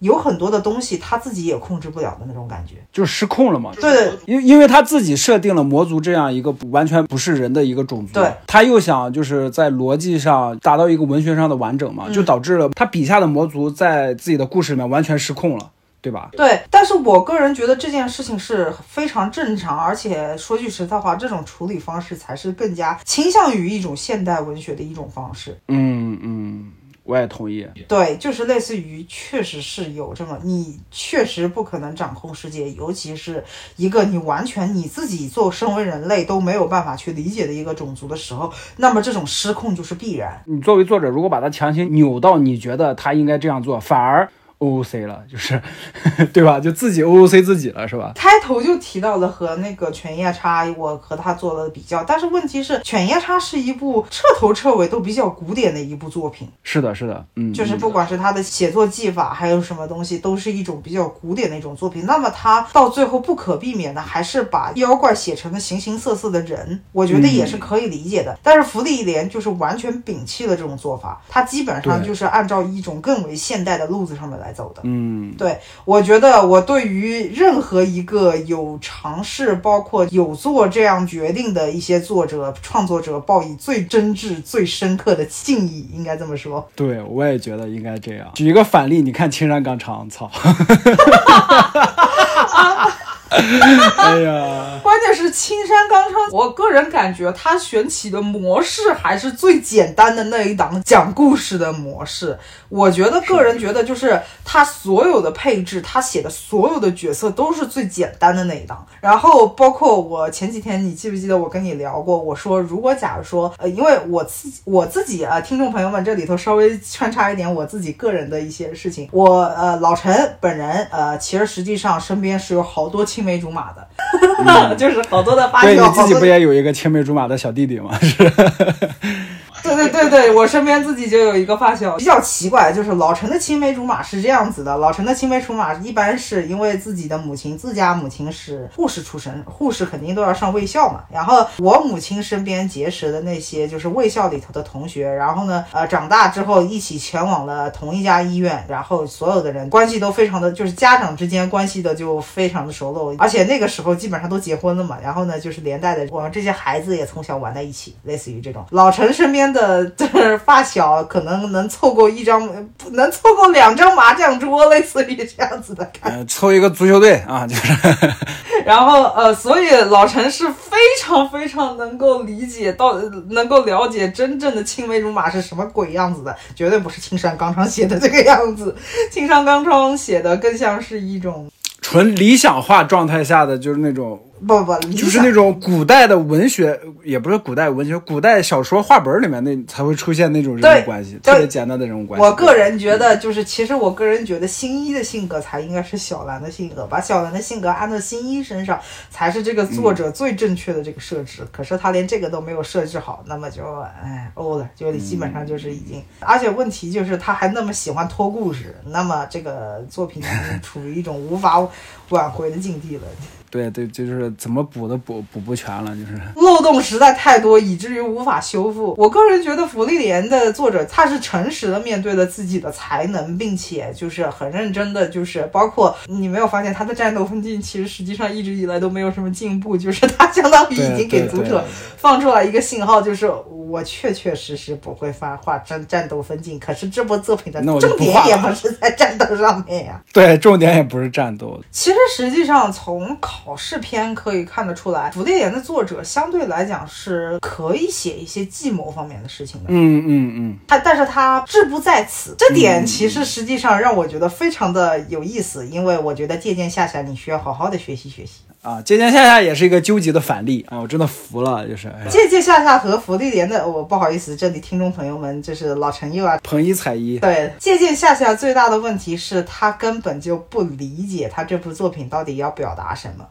有很多的东西他自己也控制不了的那种感觉。就是失控了嘛。对，因因为他自己设定了魔族这样一个不完全不是人的一个种族，对，他又想就是在逻辑上达到一个文学上的完整嘛，就导致了他笔下的魔族在自己的故事里面完全失控了，对吧？对，但是我个人觉得这件事情是非常正常，而且说句实在话，这种处理方式才是更加倾向于一种现代文学的一种方式。嗯嗯，我也同意。对，就是类似于，确实是有这么，你确实不可能掌控世界，尤其是一个你完全你自己做身为人类都没有办法去理解的一个种族的时候，那么这种失控就是必然。你作为作者，如果把它强行扭到你觉得他应该这样做，反而 OOC 了，就是对吧？就自己 OOC 自己了，是吧？开头就提到了和那个《犬夜叉》，我和他做了比较，但是问题是，《犬夜叉》是一部彻头彻尾都比较古典的一部作品，是的，是的，嗯，就是不管是他的写作技法，还有什么东西，都是一种比较古典的一种作品。那么他到最后不可避免的还是把妖怪写成了形形色色的人，我觉得也是可以理解的。但是福利莲就是完全摒弃了这种做法，他基本上就是按照一种更为现代的路子上面来走的。嗯，对，我觉得我对于任何一个有尝试，包括有做这样决定的一些作者、创作者，报以最真挚、最深刻的敬意，应该这么说。对，我也觉得应该这样。举一个反例，你看青山刚昌，操！哎呀，关键是青山刚昌，我个人感觉他选起的模式还是最简单的那一档讲故事的模式。我觉得个人觉得就是他所有的配置，他写的所有的角色都是最简单的那一档。然后包括我前几天，你记不记得我跟你聊过？我说如果假如说，呃，因为我自己我自己啊，听众朋友们这里头稍微穿插一点我自己个人的一些事情。我呃老陈本人呃，其实实际上身边是有好多青梅竹马的。就是好多的发对小，对你自己不也有一个青梅竹马的小弟弟吗？是，对对对对，我身边自己就有一个发小，比较奇怪，就是老陈的青梅竹马是这样子的，老陈的青梅竹马一般是因为自己的母亲，自家母亲是护士出身，护士肯定都要上卫校嘛。然后我母亲身边结识的那些就是卫校里头的同学，然后呢，呃，长大之后一起前往了同一家医院，然后所有的人关系都非常的，就是家长之间关系的就非常的熟络，而且那个时候基本上都结婚了嘛，然后呢，就是连带的我们这些孩子也从小玩在一起，类似于这种。老陈身边的就是发小，可能能凑够一张，能凑够两张麻将桌，类似于这样子的感觉。呃，凑一个足球队啊，就是，然后呃，所以老陈是非常非常能够理解到，能够了解真正的青梅竹马是什么鬼样子的，绝对不是青山刚昌写的这个样子。青山刚昌写的更像是一种纯理想化状态下的，就是那种，不不，理就是那种古代的文学，也不是古代文学，古代小说画本里面那才会出现那种人对物关系，特别简单的人物关系。我个人觉得，就是其实我个人觉得新一的性格才应该是小兰的性格，把小兰的性格安到新一身上，才是这个作者最正确的这个设置。可是他连这个都没有设置好，那么就哎欧了，就基本上就是已经。而且问题就是他还那么喜欢拖故事，那么这个作品已经处于一种无法挽回的境地了。对对，就是怎么补都补补不全了，就是。漏洞实在太多，以至于无法修复。我个人觉得，福利莲的作者他是诚实的面对了自己的才能，并且就是很认真的，就是包括你没有发现他的战斗分镜，其实实际上一直以来都没有什么进步，就是他相当于已经给读者放出来一个信号，就是我确确实实不会发画战战斗分镜，可是这部作品的重点也不是在战斗上面呀、对，重点也不是战斗，其实实际上从考考试篇可以看得出来，福利莲的作者相对来讲是可以写一些计谋方面的事情的。嗯嗯嗯，他，但是他志不在此，这点其实实际上让我觉得非常的有意思，因为我觉得借鉴夏夏，你需要好好的学习学习。啊，借鉴夏夏也是一个纠结的反例啊，我真的服了，就是哎借鉴夏夏和福利莲的，我不好意思，这里听众朋友们，就是老陈又啊捧一踩一。对，借鉴夏夏最大的问题是他根本就不理解他这部作品到底要表达什么。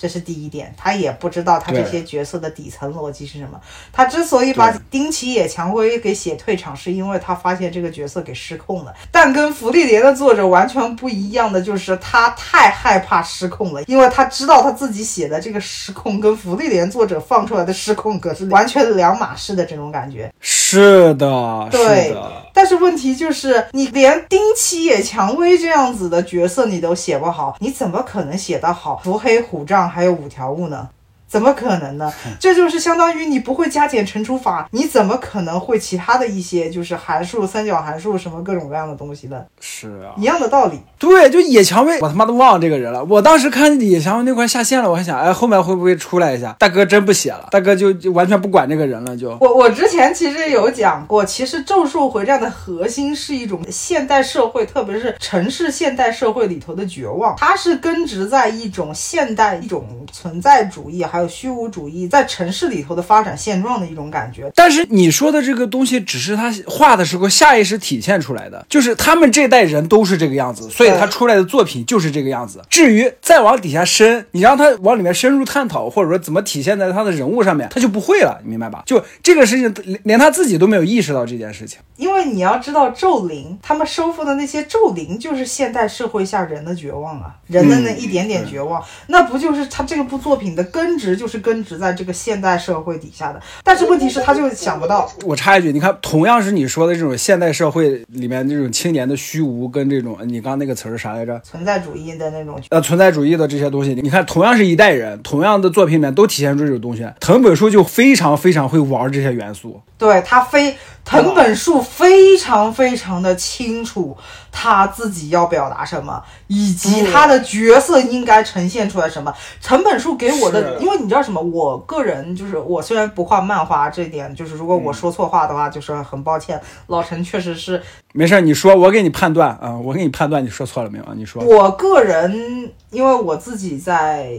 这是第一点，他也不知道他这些角色的底层逻辑是什么。他之所以把丁崎野蔷薇给写退场，是因为他发现这个角色给失控了。但跟福利莲的作者完全不一样的就是，他太害怕失控了，因为他知道他自己写的这个失控跟福利莲作者放出来的失控可是完全两码事的这种感觉。是的，对是的，但是问题就是，你连丁七野蔷薇这样子的角色你都写不好，你怎么可能写得好伏黑虎杖还有五条悟呢？怎么可能呢？这就是相当于你不会加减乘除法，你怎么可能会其他的一些就是函数、三角函数什么各种各样的东西呢？是啊。一样的道理。对，就野蔷薇，我他妈都忘了这个人了。我当时看野蔷薇那块下线了，我还想，哎，后面会不会出来一下？大哥真不写了，大哥就就完全不管这个人了，就。我我之前其实有讲过，其实《咒术回战》的核心是一种现代社会，特别是城市现代社会里头的绝望，它是根植在一种现代一种存在主义还有虚无主义在城市里头的发展现状的一种感觉。但是你说的这个东西，只是他画的时候下意识体现出来的，就是他们这代人都是这个样子，所以他出来的作品就是这个样子。至于再往底下深，你让他往里面深入探讨，或者说怎么体现在他的人物上面，他就不会了，你明白吧？就这个事情，连连他自己都没有意识到这件事情。因为你要知道，咒灵他们收复的那些咒灵，就是现代社会下人的绝望啊，人的那一点点绝望，那不就是他这部作品的根植，就是根植在这个现代社会底下的。但是问题是，他就想不到，我插一句，你看，同样是你说的这种现代社会里面这种青年的虚无，跟这种你刚刚那个词儿是啥来着？存在主义的那种呃，存在主义的这些东西，你看，同样是一代人，同样的作品里面都体现出这种东西。藤本树就非常非常会玩这些元素。对他非藤本树非常非常的清楚他自己要表达什么，以及他的角色应该呈现出来什么。藤本树给我的，因为你知道什么，我个人就是我虽然不画漫画，这点就是如果我说错话的话，就是很抱歉。老陈确实是没事儿，你说，我给你判断啊、我给你判断，你说错了没有啊？你说，我个人，因为我自己在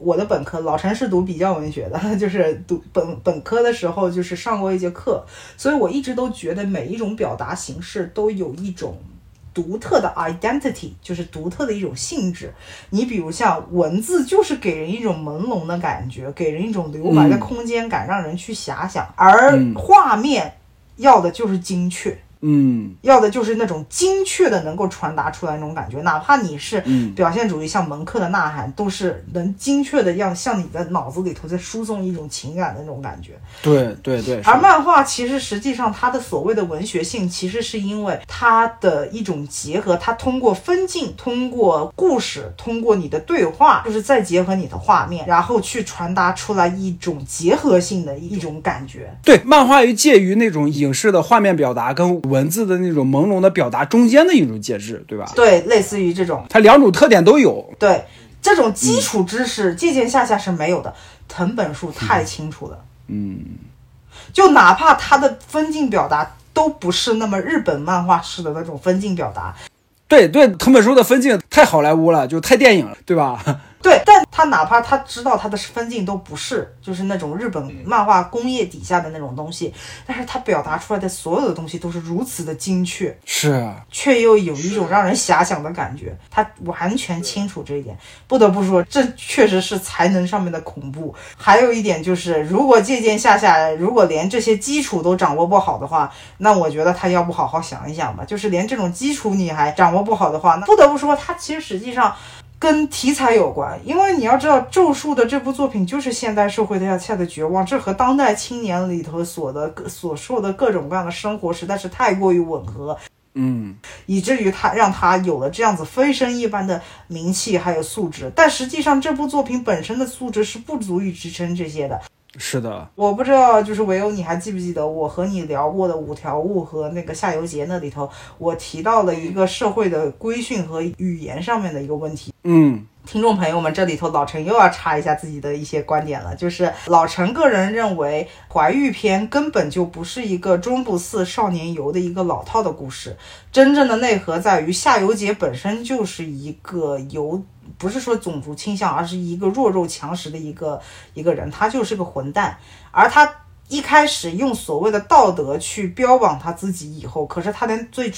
我的本科，老陈是读比较文学的，就是读本本科的时候就是上过一节课，所以我一直都觉得每一种表达形式都有一种。独特的 identity 就是独特的一种性质。你比如像文字，就是给人一种朦胧的感觉，给人一种留白的空间感，让人去遐想。而嗯画面要的就是精确。嗯要的就是那种精确的能够传达出来那种感觉，哪怕你是嗯表现主义，像蒙克的《呐喊》，都是能精确的让向你的脑子里头在输送一种情感的那种感觉。对对对，而漫画其实实际上它的所谓的文学性，其实是因为它的一种结合，它通过分镜、通过故事、通过你的对话，就是再结合你的画面，然后去传达出来一种结合性的一种感觉。对漫画于介于那种影视的画面表达跟文字的那种朦胧的表达中间的一种介质，对吧？对，类似于这种。它两种特点都有。对这种基础知识，借鉴下下是没有的。藤本树太清楚了，嗯，就哪怕他的分镜表达都不是那么日本漫画式的那种分镜表达，对对，藤本树的分镜太好莱坞了，就太电影了，对吧？对，但他哪怕他知道他的分镜都不是，就是那种日本漫画工业底下的那种东西，但是他表达出来的所有的东西都是如此的精确，是啊，却又有一种让人遐想的感觉。他完全清楚这一点，不得不说，这确实是才能上面的恐怖。还有一点就是，如果借鉴下下，如果连这些基础都掌握不好的话，那我觉得他要不好好想一想吧。就是连这种基础你还掌握不好的话，那不得不说，他其实实际上。跟题材有关，因为你要知道，《咒术》的这部作品就是现代社会的下的绝望，这和当代青年里头所的所受的各种各样的生活实在是太过于吻合，嗯，以至于他让他有了这样子飞升一般的名气还有素质。但实际上，这部作品本身的素质是不足以支撑这些的。是的，我不知道，就是唯有你还记不记得我和你聊过的五条悟和那个夏油杰那里头，我提到了一个社会的规训和语言上面的一个问题。嗯，听众朋友们，这里头老陈又要插一下自己的一些观点了，就是老陈个人认为，怀玉篇根本就不是一个中部寺少年游的一个老套的故事，真正的内核在于夏油杰本身就是一个有。不是说种族倾向，而是一个弱肉强食的一个一个人，他就是个混蛋，而他。一开始用所谓的道德去标榜他自己，以后可是他连最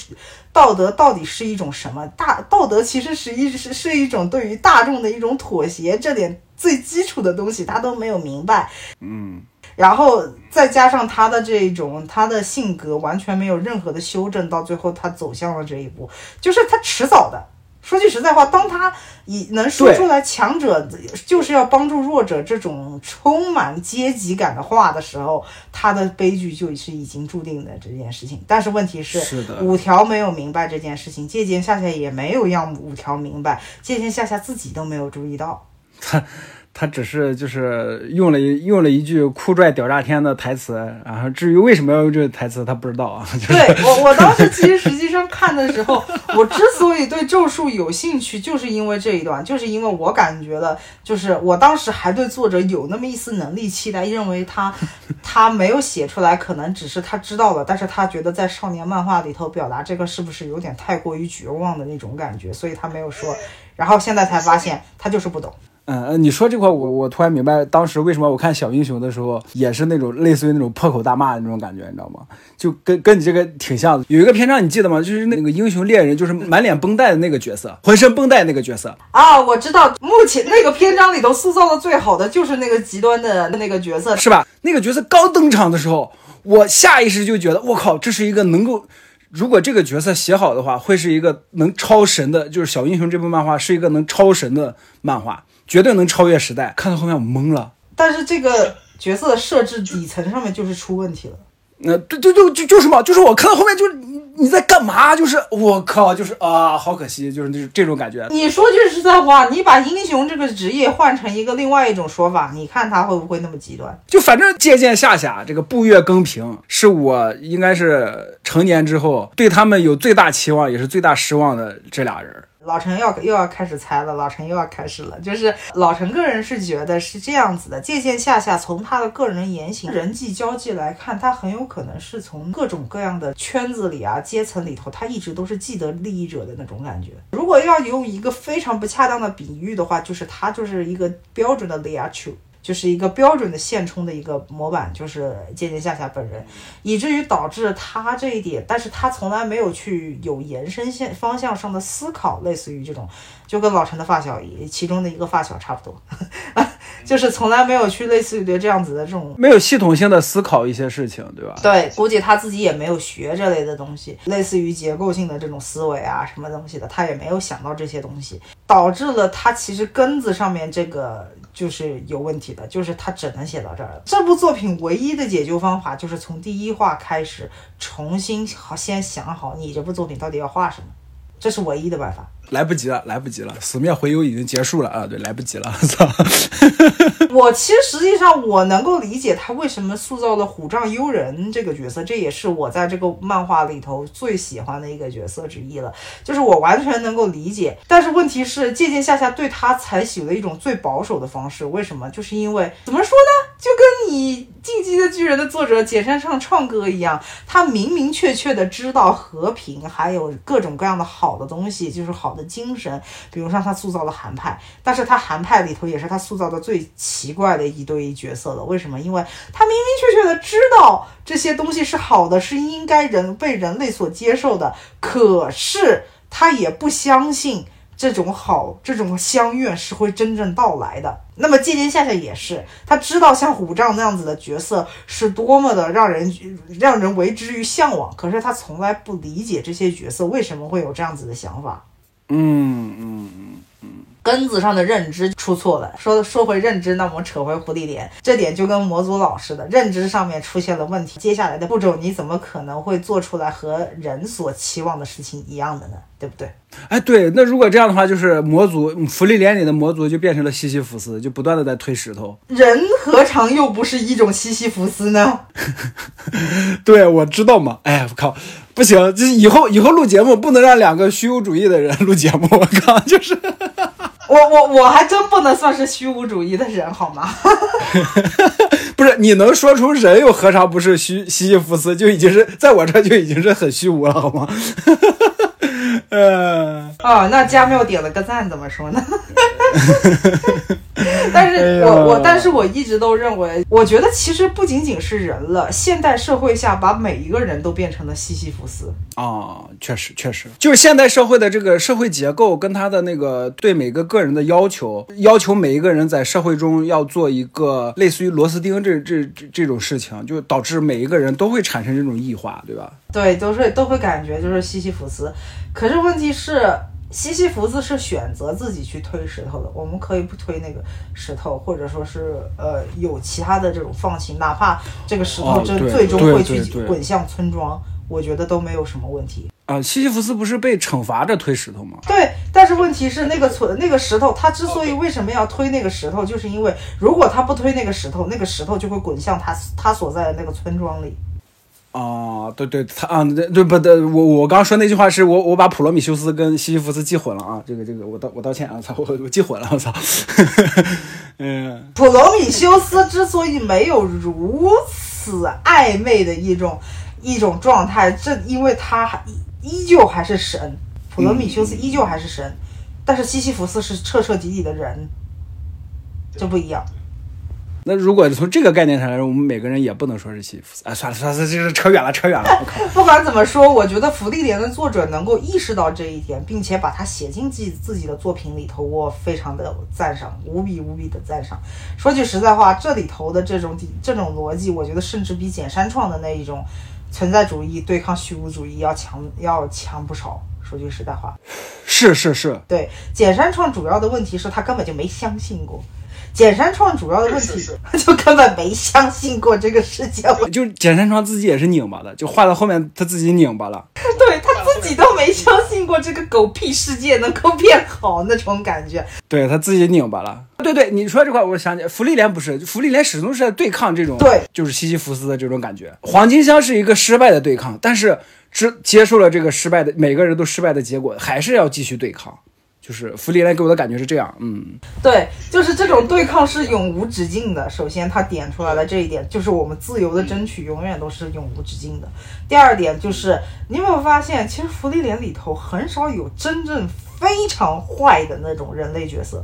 道德到底是一种什么？大道德其实是一是是一种对于大众的一种妥协，这点最基础的东西他都没有明白。嗯，然后再加上他的这种他的性格完全没有任何的修正，到最后他走向了这一步，就是他迟早的。说句实在话，当他以能说出来强者就是要帮助弱者这种充满阶级感的话的时候，他的悲剧就是已经注定的这件事情。但是问题是，是的，五条没有明白这件事情，借鉴下下也没有让五条明白，借鉴下下自己都没有注意到。他。他只是就是用了一用了一句酷拽屌炸天的台词，然后至于为什么要用这个台词，他不知道啊。对我，我当时其实实际上看的时候，我之所以对咒术有兴趣，就是因为这一段，就是因为我感觉了，就是我当时还对作者有那么一丝能力期待，认为他他没有写出来，可能只是他知道了，但是他觉得在少年漫画里头表达这个是不是有点太过于绝望的那种感觉，所以他没有说。然后现在才发现，他就是不懂。嗯你说这块我我突然明白，当时为什么我看小英雄的时候也是那种类似于那种破口大骂的那种感觉，你知道吗？就跟跟你这个挺像的。有一个篇章你记得吗？就是那个英雄猎人，就是满脸绷带的那个角色，浑身绷带那个角色啊。我知道，目前那个篇章里头塑造的最好的就是那个极端的那个角色，是吧？那个角色刚登场的时候，我下意识就觉得，我靠，这是一个能够，如果这个角色写好的话，会是一个能超神的，就是小英雄这部漫画是一个能超神的漫画。绝对能超越时代。看到后面我懵了，但是这个角色的设置底层上面就是出问题了。那对对对，就就是嘛，就是我看到后面就是你你在干嘛？就是我靠，就是啊，好可惜，就是这这种感觉。你说句实在话，你把英雄这个职业换成一个另外一种说法，你看他会不会那么极端？就反正借鉴夏夏这个步月更平，是我应该是成年之后对他们有最大期望，也是最大失望的这俩人。老陈要又要开始猜了，老陈又要开始了。就是老陈个人是觉得是这样子的，借鉴夏夏从他的个人言行、人际交际来看，他很有可能是从各种各样的圈子里啊、阶层里头，他一直都是既得利益者的那种感觉。如果要用一个非常不恰当的比喻的话，就是他就是一个标准的 l e a c h。就是一个标准的现充的一个模板，就是借鉴夏夏本人，以至于导致他这一点，但是他从来没有去有延伸线方向上的思考，类似于这种，就跟老陈的发小一，其中的一个发小差不多，就是从来没有去类似于这样子的这种，没有系统性的思考一些事情，对吧？对，估计他自己也没有学这类的东西，类似于结构性的这种思维啊，什么东西的，他也没有想到这些东西，导致了他其实根子上面这个。就是有问题的，就是他只能写到这儿了。这部作品唯一的解救方法就是从第一话开始重新好，先想好你这部作品到底要画什么，这是唯一的办法。来不及了，来不及了，死灭回游已经结束了啊！对，来不及了，操！我其实实际上我能够理解他为什么塑造了虎杖悠仁这个角色，这也是我在这个漫画里头最喜欢的一个角色之一了，就是我完全能够理解。但是问题是，借鉴下下对他采取了一种最保守的方式，为什么？就是因为怎么说呢？就跟你《进击的巨人》的作者简山上创哥一样，他明明确确的知道和平还有各种各样的好的东西，就是好的精神，比如像他塑造了韩派，但是他韩派里头也是他塑造的最奇怪的一堆角色了。为什么？因为他明明确确的知道这些东西是好的，是应该人被人类所接受的，可是他也不相信。这种好，这种相愿是会真正到来的。那么借鉴夏夏也是，他知道像虎杖那样子的角色是多么的让人让人为之于向往，可是他从来不理解这些角色为什么会有这样子的想法。嗯嗯嗯嗯。根子上的认知出错了。说说回认知，那我们扯回蝴蝶点，这点就跟魔族老师的，认知上面出现了问题。接下来的步骤，你怎么可能会做出来和人所期望的事情一样的呢？对不对？哎，对，那如果这样的话，就是魔族福利连里的魔族就变成了西西弗斯，就不断的在推石头。人何尝又不是一种西西弗斯呢？对，我知道嘛。哎呀，我靠，不行，这以后以后录节目不能让两个虚无主义的人录节目。我靠，就是。我我我还真不能算是虚无主义的人，好吗？不是你能说出人又何尝不是虚西西弗斯，就已经是在我这就已经是很虚无了，好吗？呃，哦，那加缪点了个赞，怎么说呢？但是哎我我但是我一直都认为，我觉得其实不仅仅是人了，现代社会下把每一个人都变成了西西弗斯。啊，确实确实，就是现代社会的这个社会结构跟他的那个对每个个人的要求，要求每一个人在社会中要做一个类似于螺丝钉这这这这种事情，就导致每一个人都会产生这种异化，对吧？对，都是都会感觉就是西西弗斯。可是问题是，西西弗斯是选择自己去推石头的，我们可以不推那个石头，或者说是呃有其他的这种放弃，哪怕这个石头真最终会去滚向村庄，我觉得都没有什么问题。啊，西西弗斯不是被惩罚着推石头吗？对，但是问题是那个村那个石头，他之所以为什么要推那个石头，就是因为如果他不推那个石头，那个石头就会滚向他他所在的那个村庄里。啊，对对，他啊，对对不对，我我刚刚说那句话是我我把普罗米修斯跟西西弗斯记混了啊，这个这个我道我道歉啊，操，我我记混了，我操，嗯，普罗米修斯之所以没有如此暧昧的一种一种状态，正因为他还依依旧还是神，普罗米修斯依旧还是神，但是西西弗斯是彻彻底底的人，这不一样。那如果从这个概念上来说，我们每个人也不能说是西西弗斯，哎，算了算了，这是扯远了，扯远了，不管怎么说，我觉得福利莲的作者能够意识到这一点，并且把它写进自己自己的作品里头，我非常的赞赏，无比无比的赞赏。说句实在话，这里头的这种这种逻辑，我觉得甚至比简山创的那一种存在主义对抗虚无主义要强要强不少。说句实在话，是是是，对简山创主要的问题是他根本就没相信过。简山创主要的问题是他 就根本没相信过这个世界 就简山创自己也是拧巴的，就画到后面他自己拧巴了。对他自己都没相信过这个狗屁世界能够变好那种感觉。对他自己拧巴了。对对，你说这块，我想起福利莲不是，福利莲始终是在对抗这种，对，就是西西弗斯的这种感觉。黄金香是一个失败的对抗，但是只接受了这个失败的，每个人都失败的结果，还是要继续对抗。就是福利莲给我的感觉是这样，嗯，对，就是这种对抗是永无止境的。首先，他点出来了这一点，就是我们自由的争取永远都是永无止境的。第二点就是，你有没有发现，其实福利莲里头很少有真正非常坏的那种人类角色。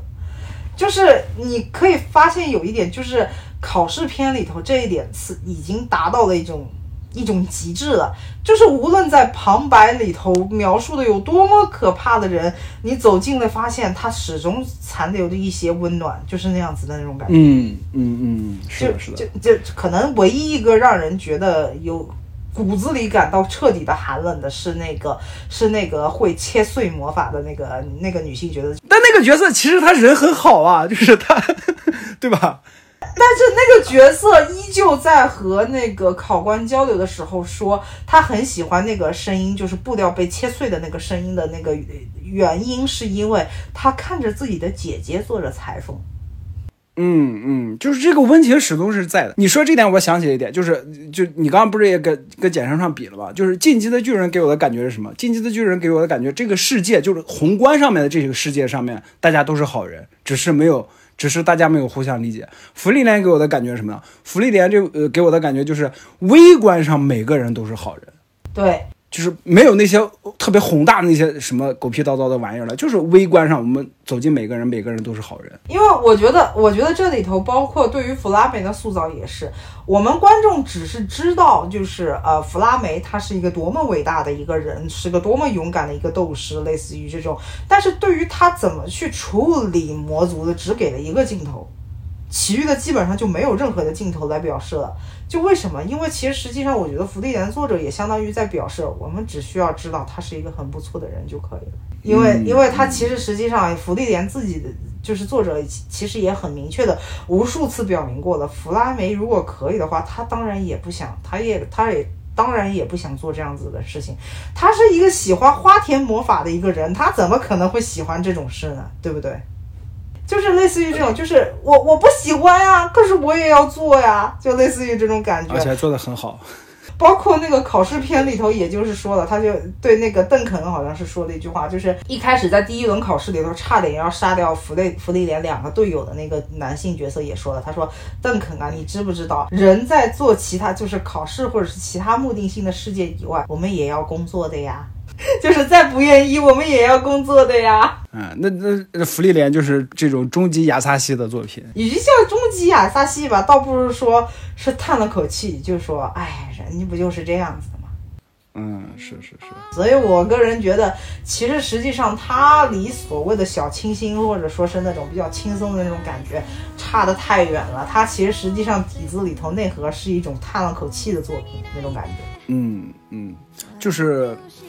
就是你可以发现有一点，就是考试片里头这一点是已经达到了一种一种极致了。就是无论在旁白里头描述的有多么可怕的人，你走近了发现他始终残留着一些温暖，就是那样子的那种感觉。嗯嗯嗯，是就的，是的，就就可能唯一一个让人觉得有骨子里感到彻底的寒冷的是那个是那个会切碎魔法的那个那个女性角色，但那个角色其实他人很好啊，就是他，对吧？但是那个角色依旧在和那个考官交流的时候说，他很喜欢那个声音，就是布料被切碎的那个声音的那个原因，是因为他看着自己的姐姐做着裁缝。嗯嗯，就是这个温情始终是在的。你说这点，我想起一点，就是就你刚刚不是也跟跟简上上比了吗？就是《进击的巨人》给我的感觉是什么？《进击的巨人》给我的感觉，这个世界就是宏观上面的这个世界上面，大家都是好人，只是没有，只是大家没有互相理解。福利连给我的感觉是什么呢？福利连这呃给我的感觉就是微观上每个人都是好人。对，就是没有那些特别宏大的那些什么狗屁叨叨的玩意儿了，就是微观上我们走进每个人，每个人都是好人。因为我觉得，我觉得这里头包括对于弗拉梅的塑造也是，我们观众只是知道，就是呃，弗拉梅他是一个多么伟大的一个人，是个多么勇敢的一个斗士，类似于这种。但是对于他怎么去处理魔族的，只给了一个镜头，其余的基本上就没有任何的镜头来表示了。就为什么？因为其实实际上，我觉得福利莲的作者也相当于在表示，我们只需要知道他是一个很不错的人就可以了。因为，因为他其实实际上，福利莲自己的就是作者其其实也很明确的无数次表明过了，弗拉梅如果可以的话，他当然也不想，他也他也。当然也不想做这样子的事情，他是一个喜欢花田魔法的一个人，他怎么可能会喜欢这种事呢？对不对？就是类似于这种，就是我我不喜欢呀，可是我也要做呀，就类似于这种感觉。而且还做的很好。包括那个考试篇里头，也就是说了，他就对那个邓肯好像是说了一句话，就是一开始在第一轮考试里头差点要杀掉弗雷弗利莲两个队友的那个男性角色也说了，他说邓肯啊，你知不知道人在做其他就是考试或者是其他目的性的世界以外，我们也要工作的呀，就是再不愿意我们也要工作的呀。嗯，那那那福利莲就是这种终极亚萨西的作品。与其叫终极亚萨西吧，倒不如说是叹了口气，就说，哎，人家不就是这样子的吗？嗯，是是是，所以我个人觉得，其实实际上他离所谓的小清新，或者说是那种比较轻松的那种感觉，差得太远了。他其实实际上底子里头内核是一种叹了口气的作品那种感觉。嗯嗯，就是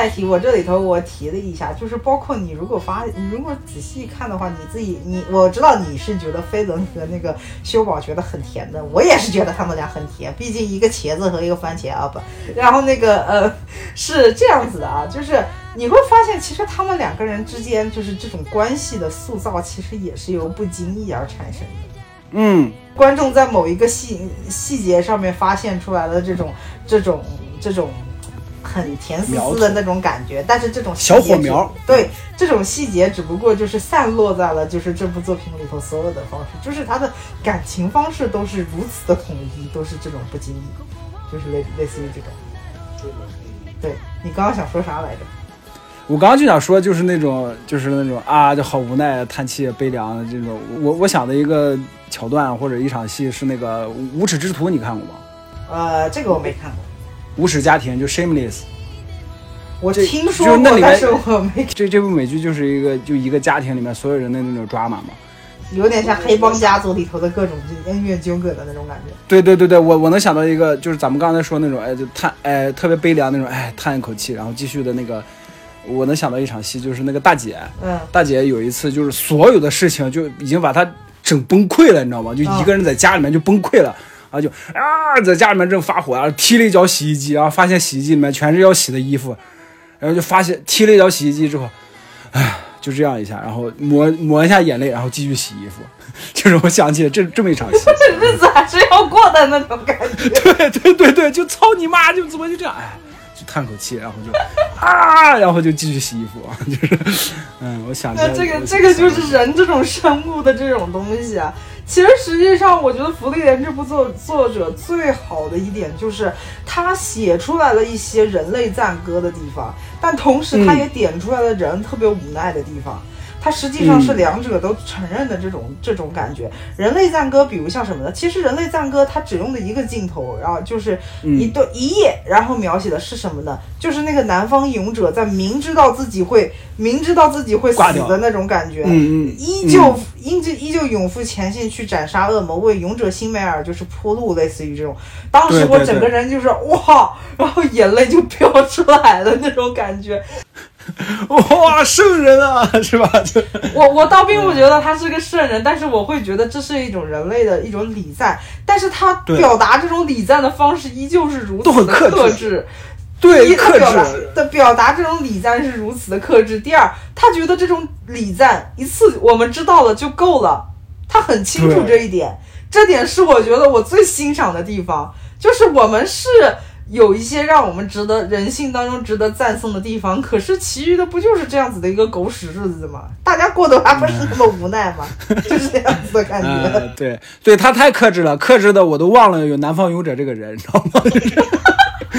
我顺带提，我这里头我提了一下，就是包括你如果发，你如果仔细看的话，你自己你我知道你是觉得飞轮和那个修宝觉得很甜的，我也是觉得他们俩很甜，毕竟一个茄子和一个番茄啊不，然后那个呃是这样子的啊，就是你会发现其实他们两个人之间就是这种关系的塑造，其实也是由不经意而产生的。嗯，观众在某一个细细节上面发现出来的这种这种这种很甜丝丝的那种感觉，但是这种小火苗对这种细节只不过就是散落在了就是这部作品里头所有的方式，就是他的感情方式都是如此的统一，都是这种不经意，就是类类似于这种。对你刚刚想说啥来着？我刚刚就想说，就是那种，就是那种啊，就好无奈、叹气、悲凉的这种。我我想的一个桥段或者一场戏是那个《无耻之徒》，你看过吗？呃，这个我没看过，无耻家庭就 Shameless，我这听说过，就那里面但是我没，这这部美剧就是一个就一个家庭里面所有人的那种 drama 嘛。有点像黑帮家族里头的各种恩怨纠葛的那种感觉。对对对对，我我能想到一个，就是咱们刚才说那种，哎，就叹，哎，特别悲凉那种，哎，叹一口气，然后继续的那个，我能想到一场戏，就是那个大姐，嗯大姐有一次就是所有的事情就已经把她整崩溃了，你知道吗？就一个人在家里面就崩溃了。然后就啊，在家里面正发火，然后踢了一脚洗衣机，然后发现洗衣机里面全是要洗的衣服，然后就发现踢了一脚洗衣机之后，唉，就这样一下，然后抹抹一下眼泪，然后继续洗衣服，就是我想起了这这么一场戏。日子还是要过的那种感觉。对对对对，就操你妈，就怎么就这样，哎，就叹口气，然后就啊，然后就继续洗衣服，就是，嗯，我想这个这个就是人这种生物的这种东西啊。其实实际上，我觉得《福利莲》这部作作者最好的一点就是他写出来了一些人类赞歌的地方，但同时他也点出来了人特别无奈的地方。它实际上是两者都承认的这种、这种感觉。人类赞歌，比如像什么呢？其实人类赞歌它只用的一个镜头，然后就是一段、一页，然后描写的是什么呢？就是那个南方勇者在明知道自己会明知道自己会死的那种感觉，依旧依旧依旧勇赴前线去斩杀恶魔，为勇者辛梅尔就是铺路，类似于这种。当时我整个人就是哇，然后眼泪就飙出来了那种感觉。哇，圣人啊，是吧？就 我我倒并不觉得他是个圣人，但是我会觉得这是一种人类的一种礼赞，但是他表达这种礼赞的方式依旧是如此的克制制。对克表达制，的表达这种礼赞是如此的克制；第二，他觉得这种礼赞一次我们知道了就够了，他很清楚这一点，这点是我觉得我最欣赏的地方，就是我们是有一些让我们值得人性当中值得赞颂的地方，可是其余的不就是这样子的一个狗屎日子吗？大家过得还不是那么无奈吗？就是这样子的感觉。呃，对对，他太克制了，克制的我都忘了有南方勇者这个人，你知道吗？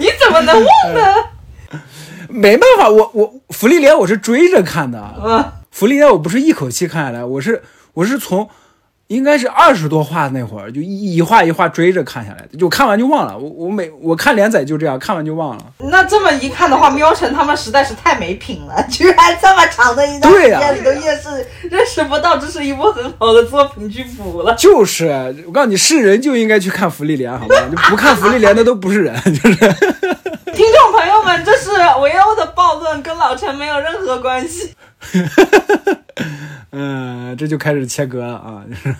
你怎么能忘呢？没办法，我我福利连我是追着看的，嗯，福利连我不是一口气看下来，我是我是从应该是二十多话那会儿就一一话一话追着看下来的，就看完就忘了。我我每我看连载就这样，看完就忘了。那这么一看的话，喵晨他们实在是太没品了，居然这么长的一段时间里头也是认识不到这是一部很好的作品去补了。就是我告诉你，是人就应该去看福利连，好吗？你不看福利连的都不是人，就是。听众朋友们，这是维欧的暴论，跟老陈没有任何关系。嗯，这就开始切割了啊，就是，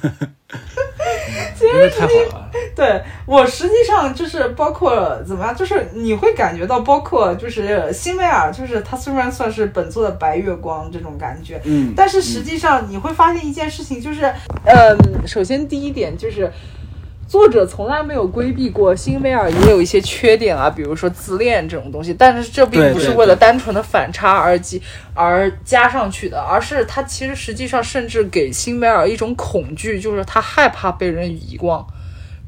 因为太好了。对我实际上就是包括怎么样，就是你会感觉到，包括就是辛维尔，就是他虽然算是本作的白月光这种感觉，嗯，但是实际上你会发现一件事情，就是，嗯，首先第一点就是。作者从来没有规避过辛维尔也有一些缺点啊，比如说自恋这种东西，但是这并不是为了单纯的反差而及而加上去的，而是他其实实际上甚至给辛维尔一种恐惧，就是他害怕被人遗忘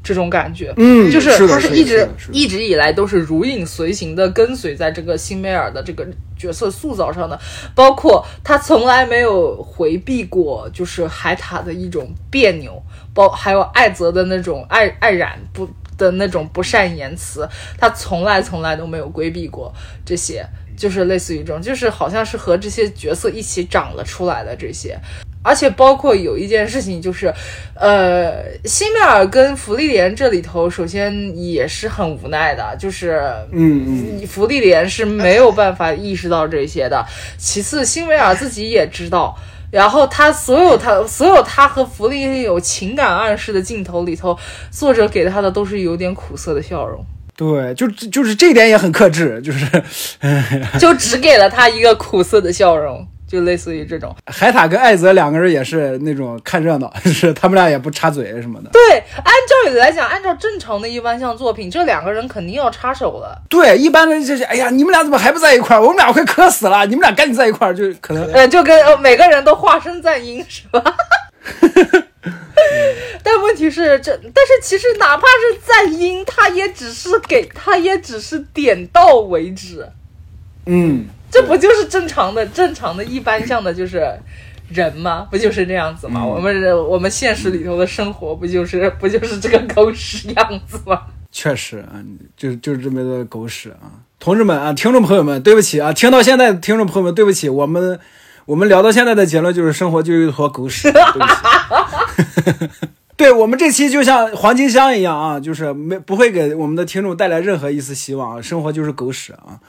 这种感觉。嗯，就是他是一直一直以来都是如影随形的跟随在这个辛梅尔的这个角色塑造上的，包括他从来没有回避过就是海塔的一种别扭，包还有艾泽的那种爱爱染不的那种不善言辞，他从来从来都没有规避过这些。就是类似于这种，就是好像是和这些角色一起长了出来的这些，而且包括有一件事情就是，呃，辛梅尔跟福利莲这里头，首先也是很无奈的，就是，嗯嗯，福利莲是没有办法意识到这些的。其次，辛维尔自己也知道，然后他所有他所有他和福利莲有情感暗示的镜头里头，作者给他的都是有点苦涩的笑容，对，就就是这点也很克制，就是。就只给了他一个苦涩的笑容，就类似于这种。海塔跟艾泽两个人也是那种看热闹，就是他们俩也不插嘴什么的。对，按照理来讲，按照正常的一般像作品，这两个人肯定要插手了。对，一般的就是，哎呀，你们俩怎么还不在一块儿？我们俩快磕死了，你们俩赶紧在一块儿，就可能呃，就跟呃每个人都化身赞音是吧？但问题是，这但是其实哪怕是赞音，他也只是给他也只是点到为止，嗯，这不就是正常的正常的一般向的，就是人吗？不就是这样子吗？嗯我们人我们现实里头的生活不就是不就是这个狗屎样子吗？确实啊，就就是这么个狗屎啊！同志们啊，听众朋友们，对不起啊，听到现在的听众朋友们，对不起，我们我们聊到现在的结论就是生活就是一坨狗屎，对不起。对我们这期就像黄金箱一样啊，就是没不会给我们的听众带来任何一丝希望啊，生活就是狗屎啊，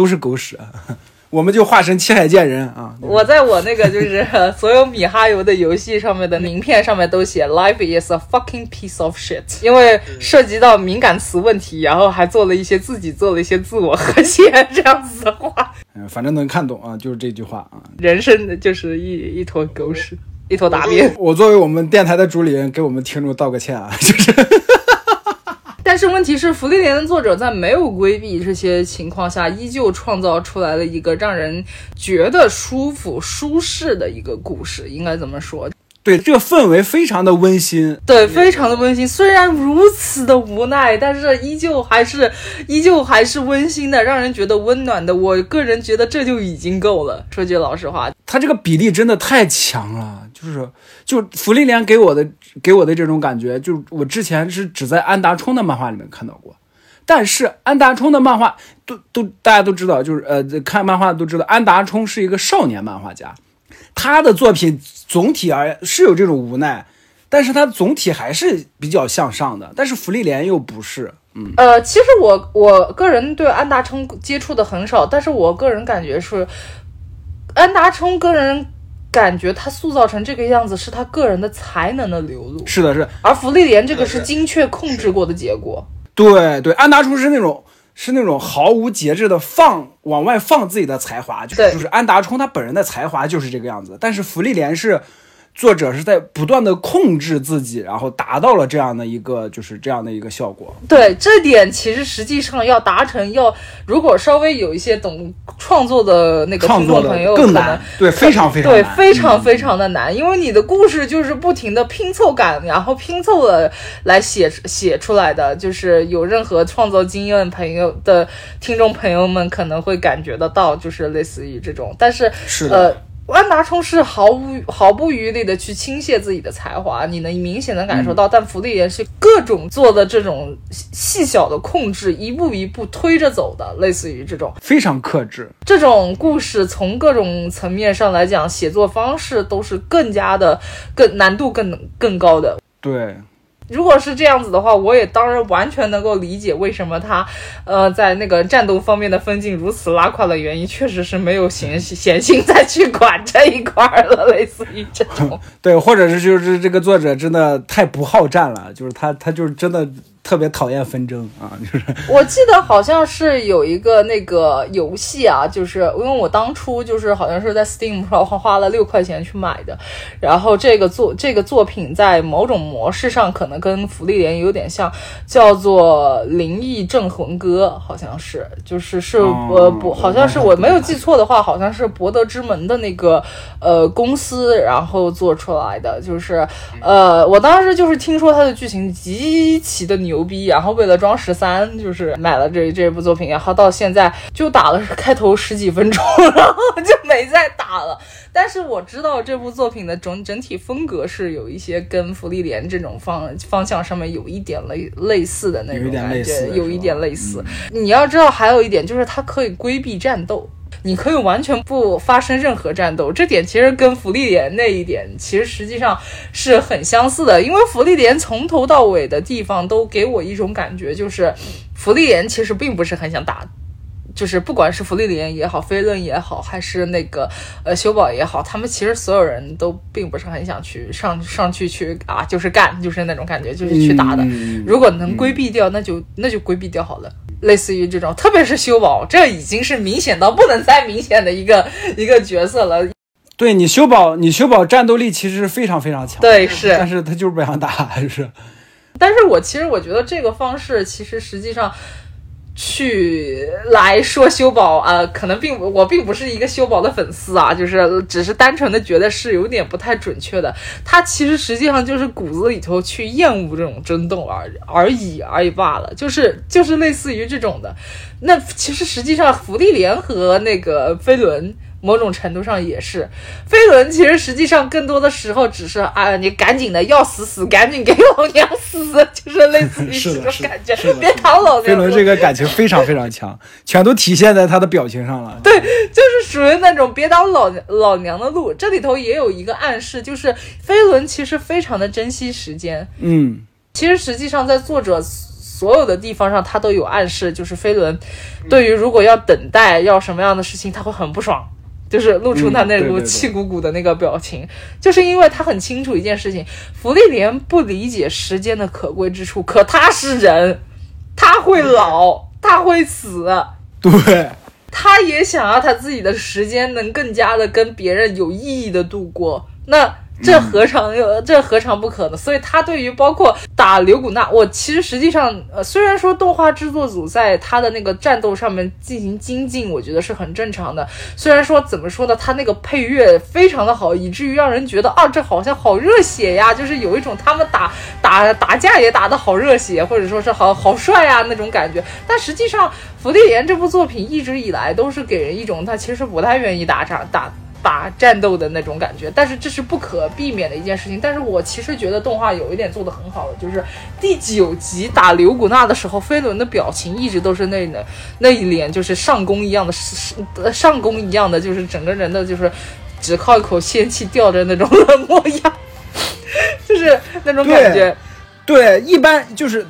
都是狗屎，我们就化身七海剑人啊。我在我那个就是 所有米哈游的游戏上面的名片上面都写 “Life is a fucking piece of shit”，因为涉及到敏感词问题，然后还做了一些自己做了一些自我和谐这样子的话，嗯，反正能看懂啊，就是这句话啊。人生的就是一一坨狗屎，一坨大便。我作为我们电台的主理人，给我们听众道个歉啊，就是。但是问题是，福利莲的作者在没有规避这些情况下，依旧创造出来了一个让人觉得舒服、舒适的一个故事。应该怎么说？对，这个氛围非常的温馨。对，非常的温馨。虽然如此的无奈，但是依旧还是依旧还是温馨的，让人觉得温暖的。我个人觉得这就已经够了。说句老实话，他这个比例真的太强了，就是就福利莲给我的给我的这种感觉，就我之前是只在安达充的漫画里面看到过，但是安达充的漫画都都大家都知道，就是呃看漫画都知道，安达充是一个少年漫画家，他的作品总体而言是有这种无奈，但是他总体还是比较向上的，但是福利莲又不是，嗯，呃，其实我我个人对安达充接触的很少，但是我个人感觉是，安达充个人感觉他塑造成这个样子是他个人的才能的流露，是的是，而福利莲这个是精确控制过的结果。对对，安达充是那种是那种毫无节制的放往外放自己的才华，就是就是安达充他本人的才华就是这个样子，但是福利莲是作者是在不断的控制自己，然后达到了这样的一个就是这样的一个效果。对这点，其实实际上要达成，要如果稍微有一些懂创作的那个听众朋友，更难，对，非常非常对，非常嗯非常的难，因为你的故事就是不停的拼凑感，然后拼凑了来写写出来的，就是有任何创作经验朋友的听众朋友们可能会感觉得到，就是类似于这种，但是是呃。安达充是毫无毫不余力的去倾泻自己的才华，你能明显的感受到，但福利也是各种做的这种细细小的控制，一步一步推着走的，类似于这种。非常克制。这种故事从各种层面上来讲，写作方式都是更加的更难度更更高的。对，如果是这样子的话，我也当然完全能够理解为什么他，呃，在那个战斗方面的分镜如此拉胯的原因，确实是没有闲闲心再去管这一块了，类似于这种。对，或者是就是这个作者真的太不好战了，就是他他就是真的特别讨厌纷争。啊，就是。我记得好像是有一个那个游戏啊，就是因为我当初就是好像是在 Steam 上花花了六块钱去买的，然后这个作这个作品在某种模式上可能跟福利莲有点像，叫做《灵异镇魂歌》，好像是，就是是哦呃不，好像是我没有记错的话，好像是博德之门的那个呃公司然后做出来的，就是呃我当时就是听说它的剧情极其的牛逼，然后为了装十三，就是买了这这部作品，然后到现在就打了开头十几分钟，然后就没再打了。但是我知道这部作品的整整体风格是有一些跟福利莲这种方方向上面有一点类类似的那种感觉，有一点类似。你要知道，还有一点就是它可以规避战斗。你可以完全不发生任何战斗，这点其实跟福利莲那一点其实实际上是很相似的，因为福利莲从头到尾的地方都给我一种感觉，就是福利莲其实并不是很想打就是不管是福利莲也好，飞轮也好，还是那个呃修宝也好，他们其实所有人都并不是很想去上上去去啊，就是干，就是那种感觉，就是去打的。嗯如果能规避掉，那就那就规避掉好了。类似于这种，特别是修宝，这已经是明显到不能再明显的一个一个角色了。对你修宝，你修宝战斗力其实是非常非常强，对，是。但是他就是不想打，还是但是我其实我觉得这个方式其实实际上去来说修宝、呃可能并不我并不是一个修宝的粉丝啊，就是只是单纯的觉得是有点不太准确的。他其实实际上就是骨子里头去厌恶这种争斗而而已而已罢了，就是就是类似于这种的。那其实实际上福利莲和那个飞轮。某种程度上也是，飞轮其实实际上更多的时候只是啊，你赶紧的要死死，赶紧给老娘死，就是类似于这种感觉，别讨老娘。飞轮这个感情非常非常强，全都体现在他的表情上了。对，就是属于那种别挡老老娘的路。这里头也有一个暗示，就是飞轮其实非常的珍惜时间。嗯，其实实际上在作者所有的地方上，他都有暗示，就是飞轮对于如果要等待要什么样的事情，他会很不爽。就是露出他那股气鼓鼓的那个表情，就是因为他很清楚一件事情，福利莲不理解时间的可贵之处，可他是人，他会老，他会死，对，他也想要他自己的时间能更加的跟别人有意义的度过，那这何尝有、这何尝不可呢？所以他对于包括打刘古娜，我其实实际上呃，虽然说动画制作组在他的那个战斗上面进行精进，我觉得是很正常的。虽然说怎么说呢，他那个配乐非常的好，以至于让人觉得啊，这好像好热血呀，就是有一种他们打打打架也打得好热血，或者说是好好帅啊那种感觉。但实际上，福利莲这部作品一直以来都是给人一种他其实不太愿意打仗打。打战斗的那种感觉，但是这是不可避免的一件事情。但是我其实觉得动画有一点做得很好的，就是第九集打刘古娜的时候，飞轮的表情一直都是那那那一脸就是上弓一样的，上弓一样的，就是整个人的就是只靠一口仙气吊着那种冷漠样，就是那种感觉。对，一般就是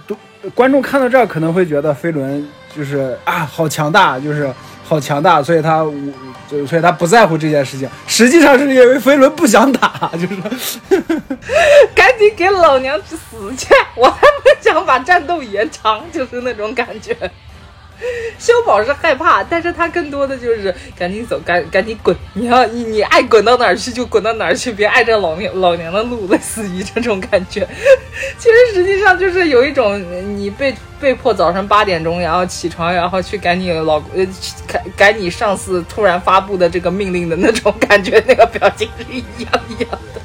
观众看到这儿可能会觉得飞轮就是啊，好强大，就是好强大，所以他无就所以他不在乎这件事情。实际上是因为飞轮不想打，就是 赶紧给老娘去死去！我还不想把战斗延长，就是那种感觉。修宝是害怕，但是他更多的就是赶紧走，赶赶紧滚！你要你你爱滚到哪儿去就滚到哪儿去，别碍着老娘老娘的路，类似于这种感觉。其实实际上就是有一种你被被迫早上八点钟然后起床，然后去赶你老呃赶赶你上司突然发布的这个命令的那种感觉，那个表情是一样一样的。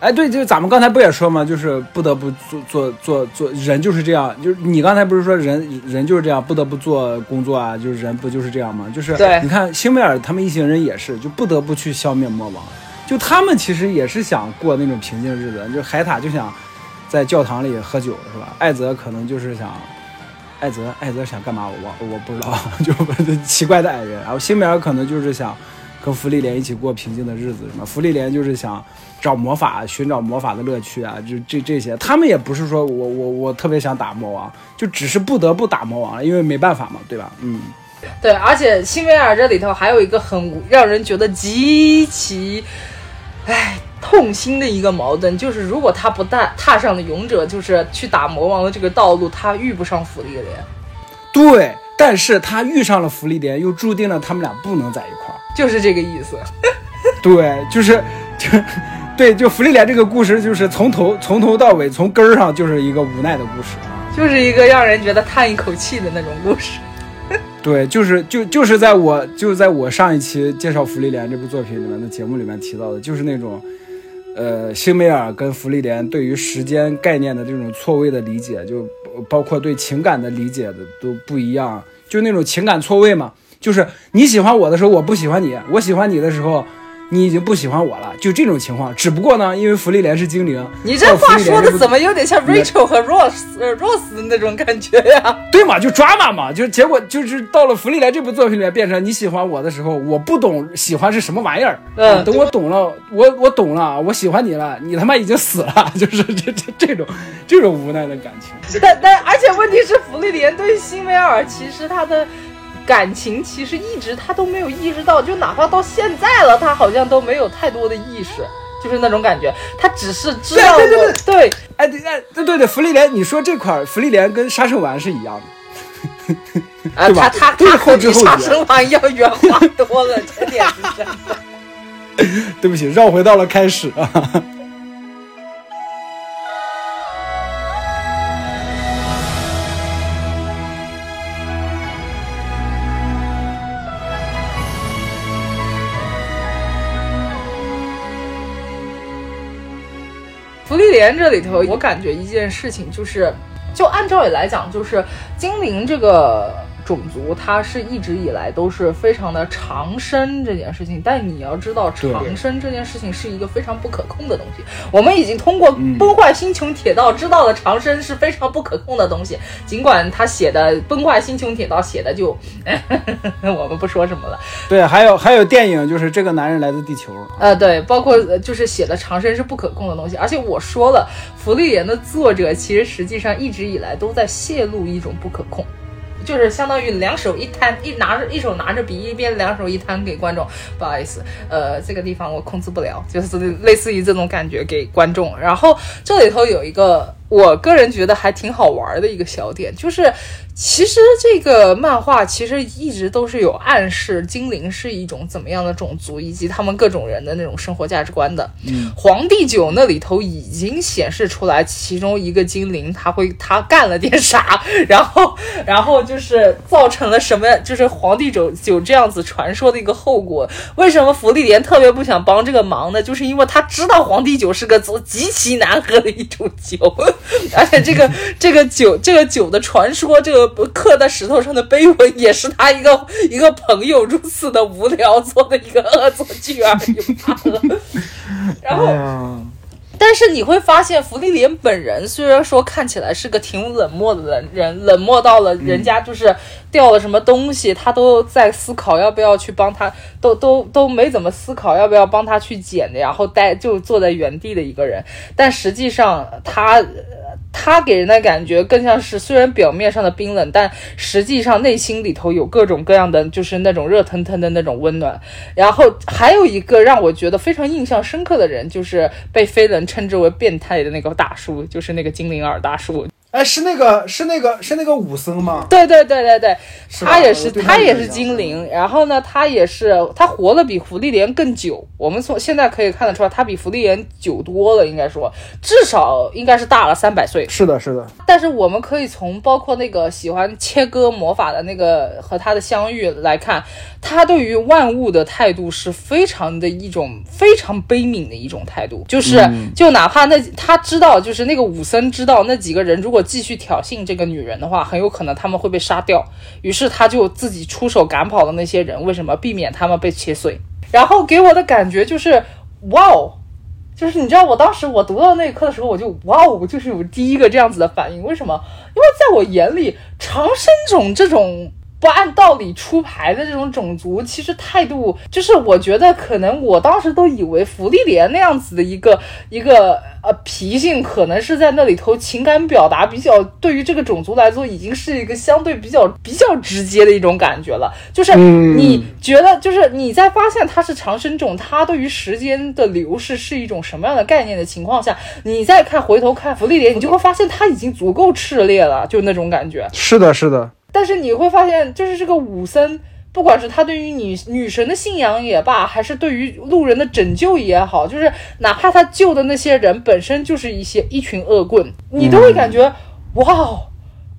哎，对，就咱们刚才不也说嘛，就是不得不做做做做，人就是这样，就是你刚才不是说人人就是这样，不得不做工作啊，就是人不就是这样吗？就是对你看辛梅尔他们一行人也是，就不得不去消灭魔王，就他们其实也是想过那种平静日子，就海塔就想在教堂里喝酒是吧？艾泽可能就是想。艾泽，艾泽想干嘛？我忘，我不知道，就 奇怪的矮人。然后辛梅尔可能就是想跟芙莉莲一起过平静的日子，什么？芙莉莲就是想找魔法，寻找魔法的乐趣啊，就这这些。他们也不是说我我我特别想打魔王，就只是不得不打魔王了，因为没办法嘛，对吧？嗯，对，而且辛维尔这里头还有一个很让人觉得极其，唉，痛心的一个矛盾，就是如果他不踏踏上了勇者，就是去打魔王的这个道路，他遇不上芙莉莲，对。但是他遇上了芙莉莲，又注定了他们俩不能在一块儿。就是这个意思。对，就是就对，就芙莉莲这个故事，就是从头从头到尾，从根儿上就是一个无奈的故事。就是一个让人觉得叹一口气的那种故事。对，就是就就是在我就是在我上一期介绍芙莉莲这部作品里面的节目里面提到的，就是那种，呃，辛梅尔跟芙莉莲对于时间概念的这种错位的理解，就包括对情感的理解的都不一样，就那种情感错位嘛，就是你喜欢我的时候我不喜欢你，我喜欢你的时候。你已经不喜欢我了，就这种情况。只不过呢，因为芙莉莲是精灵，你这话说的怎么有点像 Rachel 和 Ross 呃 Ross 的那种感觉呀？对嘛，就抓马嘛，就结果就是到了芙莉莲这部作品里面，变成你喜欢我的时候，我不懂喜欢是什么玩意儿。嗯等我懂了，我我懂了，我喜欢你了，你他妈已经死了，就是这这这种这种无奈的感情。但但而且问题是，芙莉莲对辛维尔其实他的。感情其实一直他都没有意识到，就哪怕到现在了，他好像都没有太多的意识，就是那种感觉，他只是知道对对对我对哎对哎对对对，芙莉莲，你说这块儿芙莉莲跟杀生丸是一样的。啊，他他他可比杀后知后觉生丸要圆滑多了，这点是真的。对不起，绕回到了开始啊。这里头，我感觉一件事情就是，就按照理来讲，就是精灵这个种族，它是一直以来都是非常的长生这件事情。但你要知道，长生这件事情是一个非常不可控的东西。我们已经通过嗯崩坏星穹铁道知道了长生是非常不可控的东西。尽管他写的《崩坏星穹铁道》写的就，我们不说什么了。对，还有还有电影，就是这个男人来自地球。呃，对，包括呃就是写的长生是不可控的东西，而且我说了，福利莲的作者其实实际上一直以来都在泄露一种不可控，就是相当于两手一摊，一拿着一手拿着笔，一边两手一摊给观众，不好意思，呃，这个地方我控制不了，就是类似于这种感觉给观众。然后这里头有一个我个人觉得还挺好玩的一个小点，就是其实这个漫画其实一直都是有暗示精灵是一种怎么样的种族，以及他们各种人的那种生活价值观的。嗯，皇帝酒那里头已经显示出来，其中一个精灵他会他干了点啥，然后然后就是造成了什么，就是皇帝酒酒这样子传说的一个后果。为什么芙莉莲特别不想帮这个忙呢？就是因为他知道皇帝酒是个极其难喝的一种酒，而 且这个这个酒这个酒的传说，这个刻在石头上的碑文，也是他一个一个朋友如此的无聊做的一个恶作剧而已罢了。然后。但是你会发现，芙莉莲本人虽然说看起来是个挺冷漠的人，人冷漠到了人家就是掉了什么东西，他都在思考要不要去帮他，都都都没怎么思考要不要帮他去捡的，然后呆就坐在原地的一个人。但实际上他。他给人的感觉更像是，虽然表面上的冰冷，但实际上内心里头有各种各样的，就是那种热腾腾的那种温暖。然后还有一个让我觉得非常印象深刻的人，就是被飞人称之为变态的那个大叔，就是那个精灵耳大叔。哎，是那个是那个是那个武僧吗？对对对对对，他也是他他也是精灵，然后呢，他也是他活了比福利莲更久。我们从现在可以看得出来，他比福利莲久多了，应该说至少应该是大了三百岁。是的，是的，但是我们可以从包括那个喜欢切割魔法的那个和他的相遇来看，他对于万物的态度是非常的一种非常悲悯的一种态度，就是、就哪怕那他知道，就是那个武僧知道那几个人如果继续挑衅这个女人的话，很有可能他们会被杀掉，于是他就自己出手赶跑了那些人，为什么避免他们被切碎？然后给我的感觉就是，哇哦。就是你知道，我当时我读到那一刻的时候，我就哇哦，就是有第一个这样子的反应。为什么？因为在我眼里，长生种这种不按道理出牌的这种种族，其实态度就是我觉得可能我当时都以为福利莲那样子的一个一个呃脾性，可能是在那里头情感表达比较对于这个种族来说，已经是一个相对比较比较直接的一种感觉了。就是嗯你觉得，就是你在发现它是长生种，它对于时间的流逝是一种什么样的概念的情况下，你再看回头看福利莲，你就会发现它已经足够炽烈了，就那种感觉。是的，是的，但是你会发现，就是这个武僧，不管是他对于女女神的信仰也罢，还是对于路人的拯救也好，就是哪怕他救的那些人本身就是一些一群恶棍，你都会感觉，哇哦！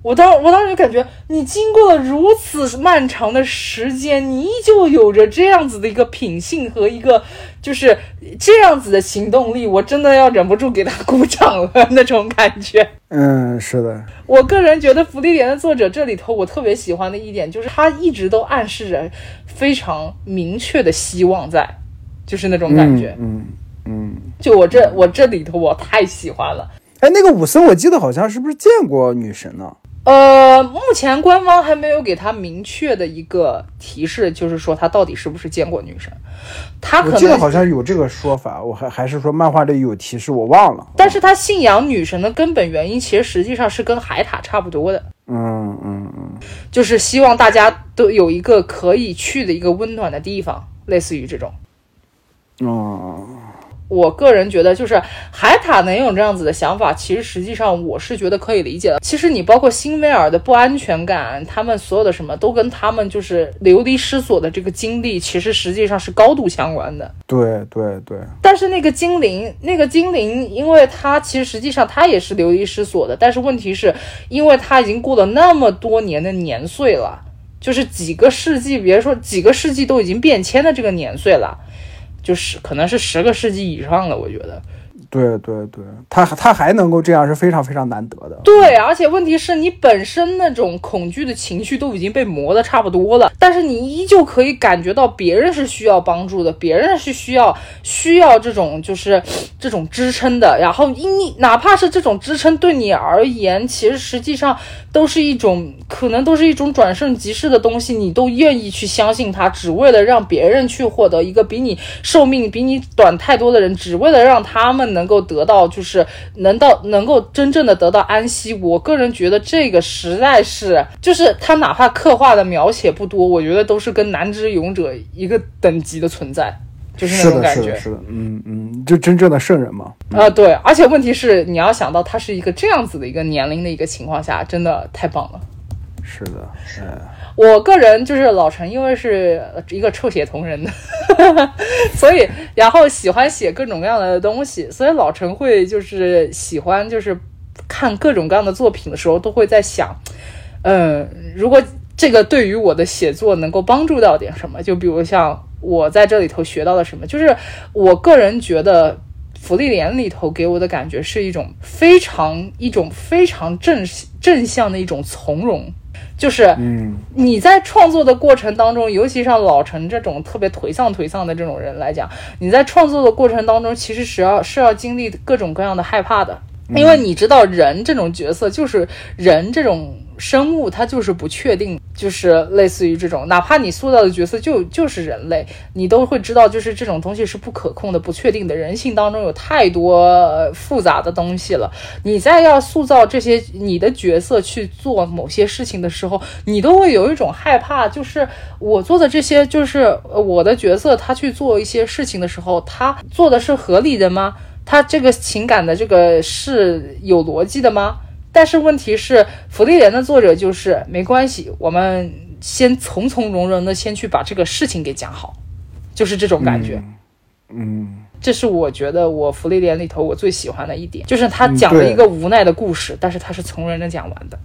我当我当时就感觉，你经过了如此漫长的时间，你依旧有着这样子的一个品性和一个就是这样子的行动力，我真的要忍不住给他鼓掌了 那种感觉。嗯，是的，我个人觉得《福利莲》的作者这里头，我特别喜欢的一点就是他一直都暗示着非常明确的希望在，就是那种感觉。嗯嗯。就我这我这里头我太喜欢了。哎，那个武僧，我记得好像是不是见过女神呢？呃，目前官方还没有给他明确的一个提示，就是说他到底是不是见过女神。他可能，记得好像有这个说法，我还还是说漫画里有提示，我忘了。但是他信仰女神的根本原因，其实实际上是跟海獭差不多的。嗯嗯嗯，就是希望大家都有一个可以去的一个温暖的地方，类似于这种。哦，我个人觉得，就是海塔能有这样子的想法，其实实际上我是觉得可以理解的。其实你包括辛威尔的不安全感，他们所有的什么都跟他们就是流离失所的这个经历，其实实际上是高度相关的。对对对，但是那个精灵，那个精灵，因为他其实实际上他也是流离失所的，但是问题是，因为他已经过了那么多年的年岁了，就是几个世纪，别说几个世纪都已经变迁的这个年岁了，就是可能是十个世纪以上了，我觉得。对对对，他他还能够这样是非常非常难得的。对，而且问题是你本身那种恐惧的情绪都已经被磨得差不多了，但是你依旧可以感觉到别人是需要帮助的，别人是需要需要这种就是这种支撑的。然后你哪怕是这种支撑对你而言，其实实际上都是一种可能都是一种转瞬即逝的东西，你都愿意去相信它，只为了让别人去获得一个比你寿命比你短太多的人，只为了让他们能够得到就是能到能够真正的得到安息。我个人觉得这个实在是，就是他哪怕刻画的描写不多，我觉得都是跟南之勇者一个等级的存在，就是那，种感觉是的，。是的，嗯嗯，就真正的圣人嘛。啊、对，而且问题是，你要想到他是一个这样子的一个年龄的一个情况下，真的太棒了。是的，哎，我个人就是老陈，因为是一个臭血同人的，所以然后喜欢写各种各样的东西，所以老陈会就是喜欢就是看各种各样的作品的时候，都会在想，嗯，如果这个对于我的写作能够帮助到点什么，就比如像我在这里头学到了什么，就是我个人觉得。福利莲里头给我的感觉是一种非常一种非常正正向的一种从容，就是嗯，你在创作的过程当中，尤其像老陈这种特别颓丧颓丧的这种人来讲，你在创作的过程当中，其实是要是要经历各种各样的害怕的，因为你知道人这种角色就是人这种生物，它就是不确定，就是类似于这种，哪怕你塑造的角色就就是人类，你都会知道，就是这种东西是不可控的、不确定的。人性当中有太多复杂的东西了，你在要塑造这些你的角色去做某些事情的时候，你都会有一种害怕，就是我做的这些，就是我的角色他去做一些事情的时候，他做的是合理的吗？他这个情感的这个是有逻辑的吗？但是问题是，福利莲的作者就是没关系，我们先从从容容的先去把这个事情给讲好，就是这种感觉。嗯，这是我觉得我福利莲里头我最喜欢的一点，就是他讲了一个无奈的故事，但是他是从容的讲完的。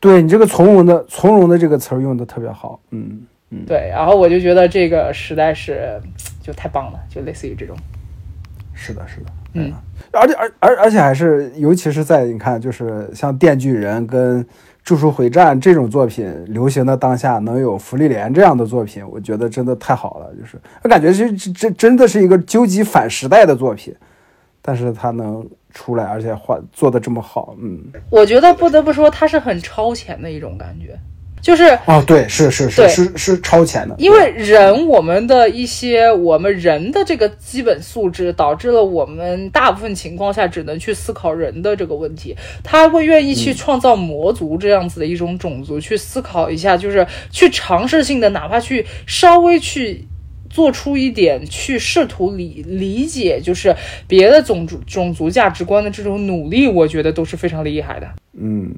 对你这个从容的从容的这个词儿用的特别好。嗯，对，然后我就觉得这个实在是就太棒了，就类似于这种。是的，是的。嗯，而且而而而且还是，尤其是在你看，就是像《电锯人》跟《咒术回战》这种作品流行的当下，能有福利莲这样的作品，我觉得真的太好了。就是我感觉这这这真的是一个究极反时代的作品，但是它能出来，而且画做的这么好，嗯，我觉得不得不说，它是很超前的一种感觉，就是哦，对，是是是是是超前的，因为人我们的一些我们人的这个基本素质，导致了我们大部分情况下只能去思考人的这个问题。他会愿意去创造魔族这样子的一种种族，去思考一下，就是去尝试性的，哪怕去稍微去。做出一点去试图理理解，就是别的种族种族价值观的这种努力，我觉得都是非常厉害的。嗯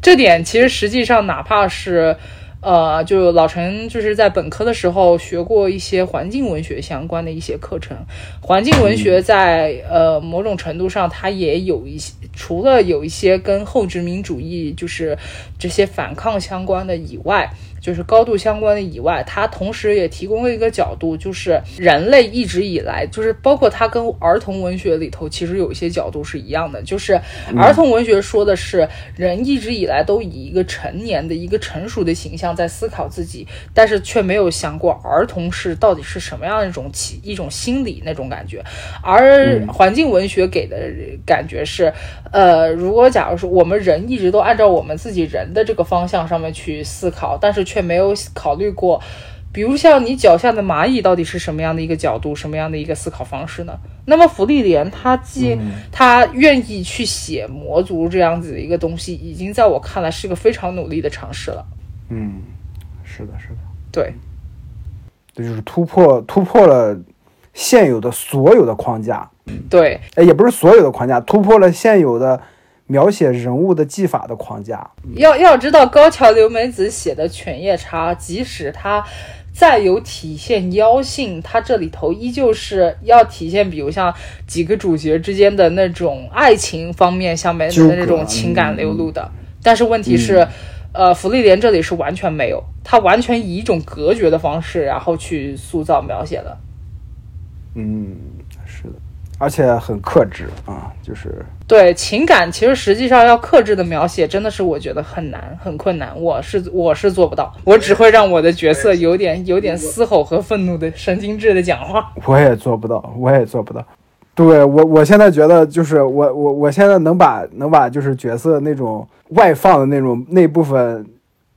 这点其实实际上哪怕是，呃，就老陈就是在本科的时候学过一些环境文学相关的一些课程，环境文学在呃某种程度上它也有一些，除了有一些跟后殖民主义就是这些反抗相关的以外。就是高度相关的以外，它同时也提供了一个角度，就是人类一直以来，就是包括它跟儿童文学里头其实有一些角度是一样的，就是儿童文学说的是人一直以来都以一个成年的一个成熟的形象在思考自己，但是却没有想过儿童是到底是什么样的一种起一种心理那种感觉，而环境文学给的感觉是，呃，如果假如说我们人一直都按照我们自己人的这个方向上面去思考，但是却没有考虑过，比如像你脚下的蚂蚁到底是什么样的一个角度，什么样的一个思考方式呢？那么福利莲他既他愿意去写魔族这样子的一个东西，已经在我看来是个非常努力的尝试了。嗯，是的，是的。对，这就是突破突破了现有的所有的框架，对，哎，也不是所有的框架，突破了现有的描写人物的技法的框架。要要知道高桥留美子写的《犬夜叉》，即使他再有体现妖性，它这里头依旧是要体现，比如像几个主角之间的那种爱情方面下面的那种情感流露的。但是问题是，呃，福利莲这里是完全没有，它完全以一种隔绝的方式，然后去塑造描写的。嗯，是的，而且很克制啊，就是对情感，其实实际上要克制的描写，真的是我觉得很难，很困难。我是我是做不到，我只会让我的角色有点有点嘶吼和愤怒的神经质的讲话。我也做不到，我也做不到。对我，我现在觉得就是我我我现在能把能把就是角色那种外放的那种那部分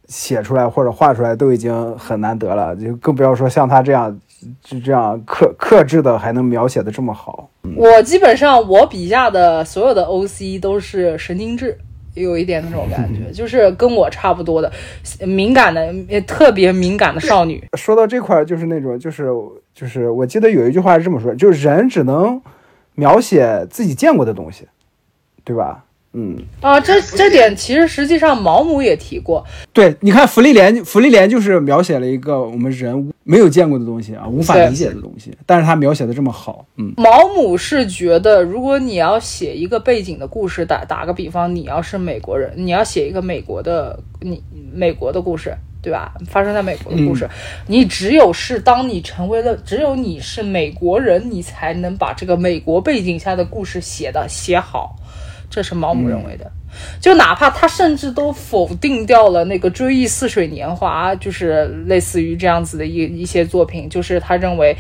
写出来或者画出来都已经很难得了，就更不要说像他这样就这样克克制的还能描写的这么好。我基本上我笔下的所有的 OC 都是神经质。有一点那种感觉，就是跟我差不多的敏感的、呃特别敏感的少女。说到这块儿，就是那种就是就是我记得有一句话是这么说，就是人只能描写自己见过的东西，对吧？嗯，啊，这这点其实实际上毛姆也提过，对，你看福利莲，福利莲就是描写了一个我们人没有见过的东西啊，无法理解的东西，但是他描写的这么好，嗯。毛姆是觉得，如果你要写一个背景的故事，打打个比方，你要是美国人，你要写一个美国的你美国的故事，对吧？发生在美国的故事，你只有是当你成为了，只有你是美国人，你才能把这个美国背景下的故事写的写好，这是毛姆认为的。就哪怕他甚至都否定掉了那个《追忆似水年华》，就是类似于这样子的一一些作品，就是他认为，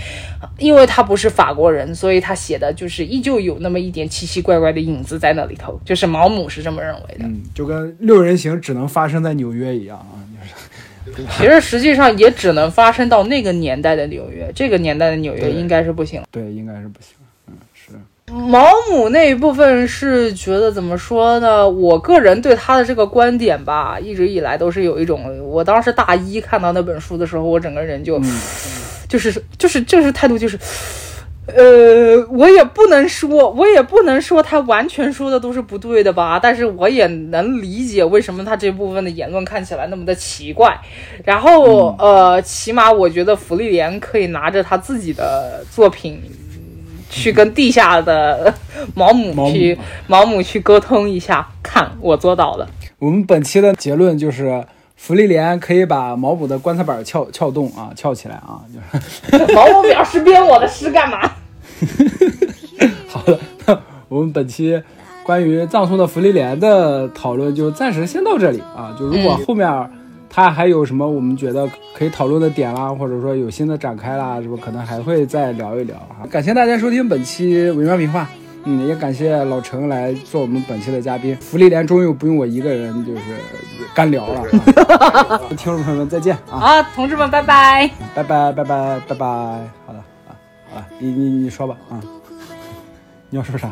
因为他不是法国人，所以他写的就是依旧有那么一点奇奇怪怪的影子在那里头，就是毛姆是这么认为的。嗯，就跟六人行只能发生在纽约一样啊，就是其实实际上也只能发生到那个年代的纽约，这个年代的纽约应该是不行。对，应该是不行，毛姆那一部分是觉得怎么说呢？我个人对他的这个观点吧，一直以来都是有一种，我当时大一看到那本书的时候，我整个人就，就是就是就是态度就是，呃，我也不能说，我也不能说他完全说的都是不对的吧，但是我也能理解为什么他这部分的言论看起来那么的奇怪。然后，呃，起码我觉得福利莲可以拿着他自己的作品。去跟地下的 毛姆毛姆去毛姆去沟通一下，看我做到了。我们本期的结论就是，福利莲可以把毛姆的棺材板撬撬动啊，撬起来啊，就是 毛姆表示编我的诗干嘛？好的。那我们本期关于葬送的福利莲的讨论就暂时先到这里啊。就如果后面他还有什么我们觉得可以讨论的点啦，或者说有新的展开啦，是不可能还会再聊一聊哈。感谢大家收听本期微妙评话。嗯，也感谢老陈来做我们本期的嘉宾。福利莲终于不用我一个人就是干聊了、啊，听众朋友们再见啊！啊，同志们，拜拜。拜拜拜拜拜拜，好的啊，好了，你你你说吧啊，你要说啥？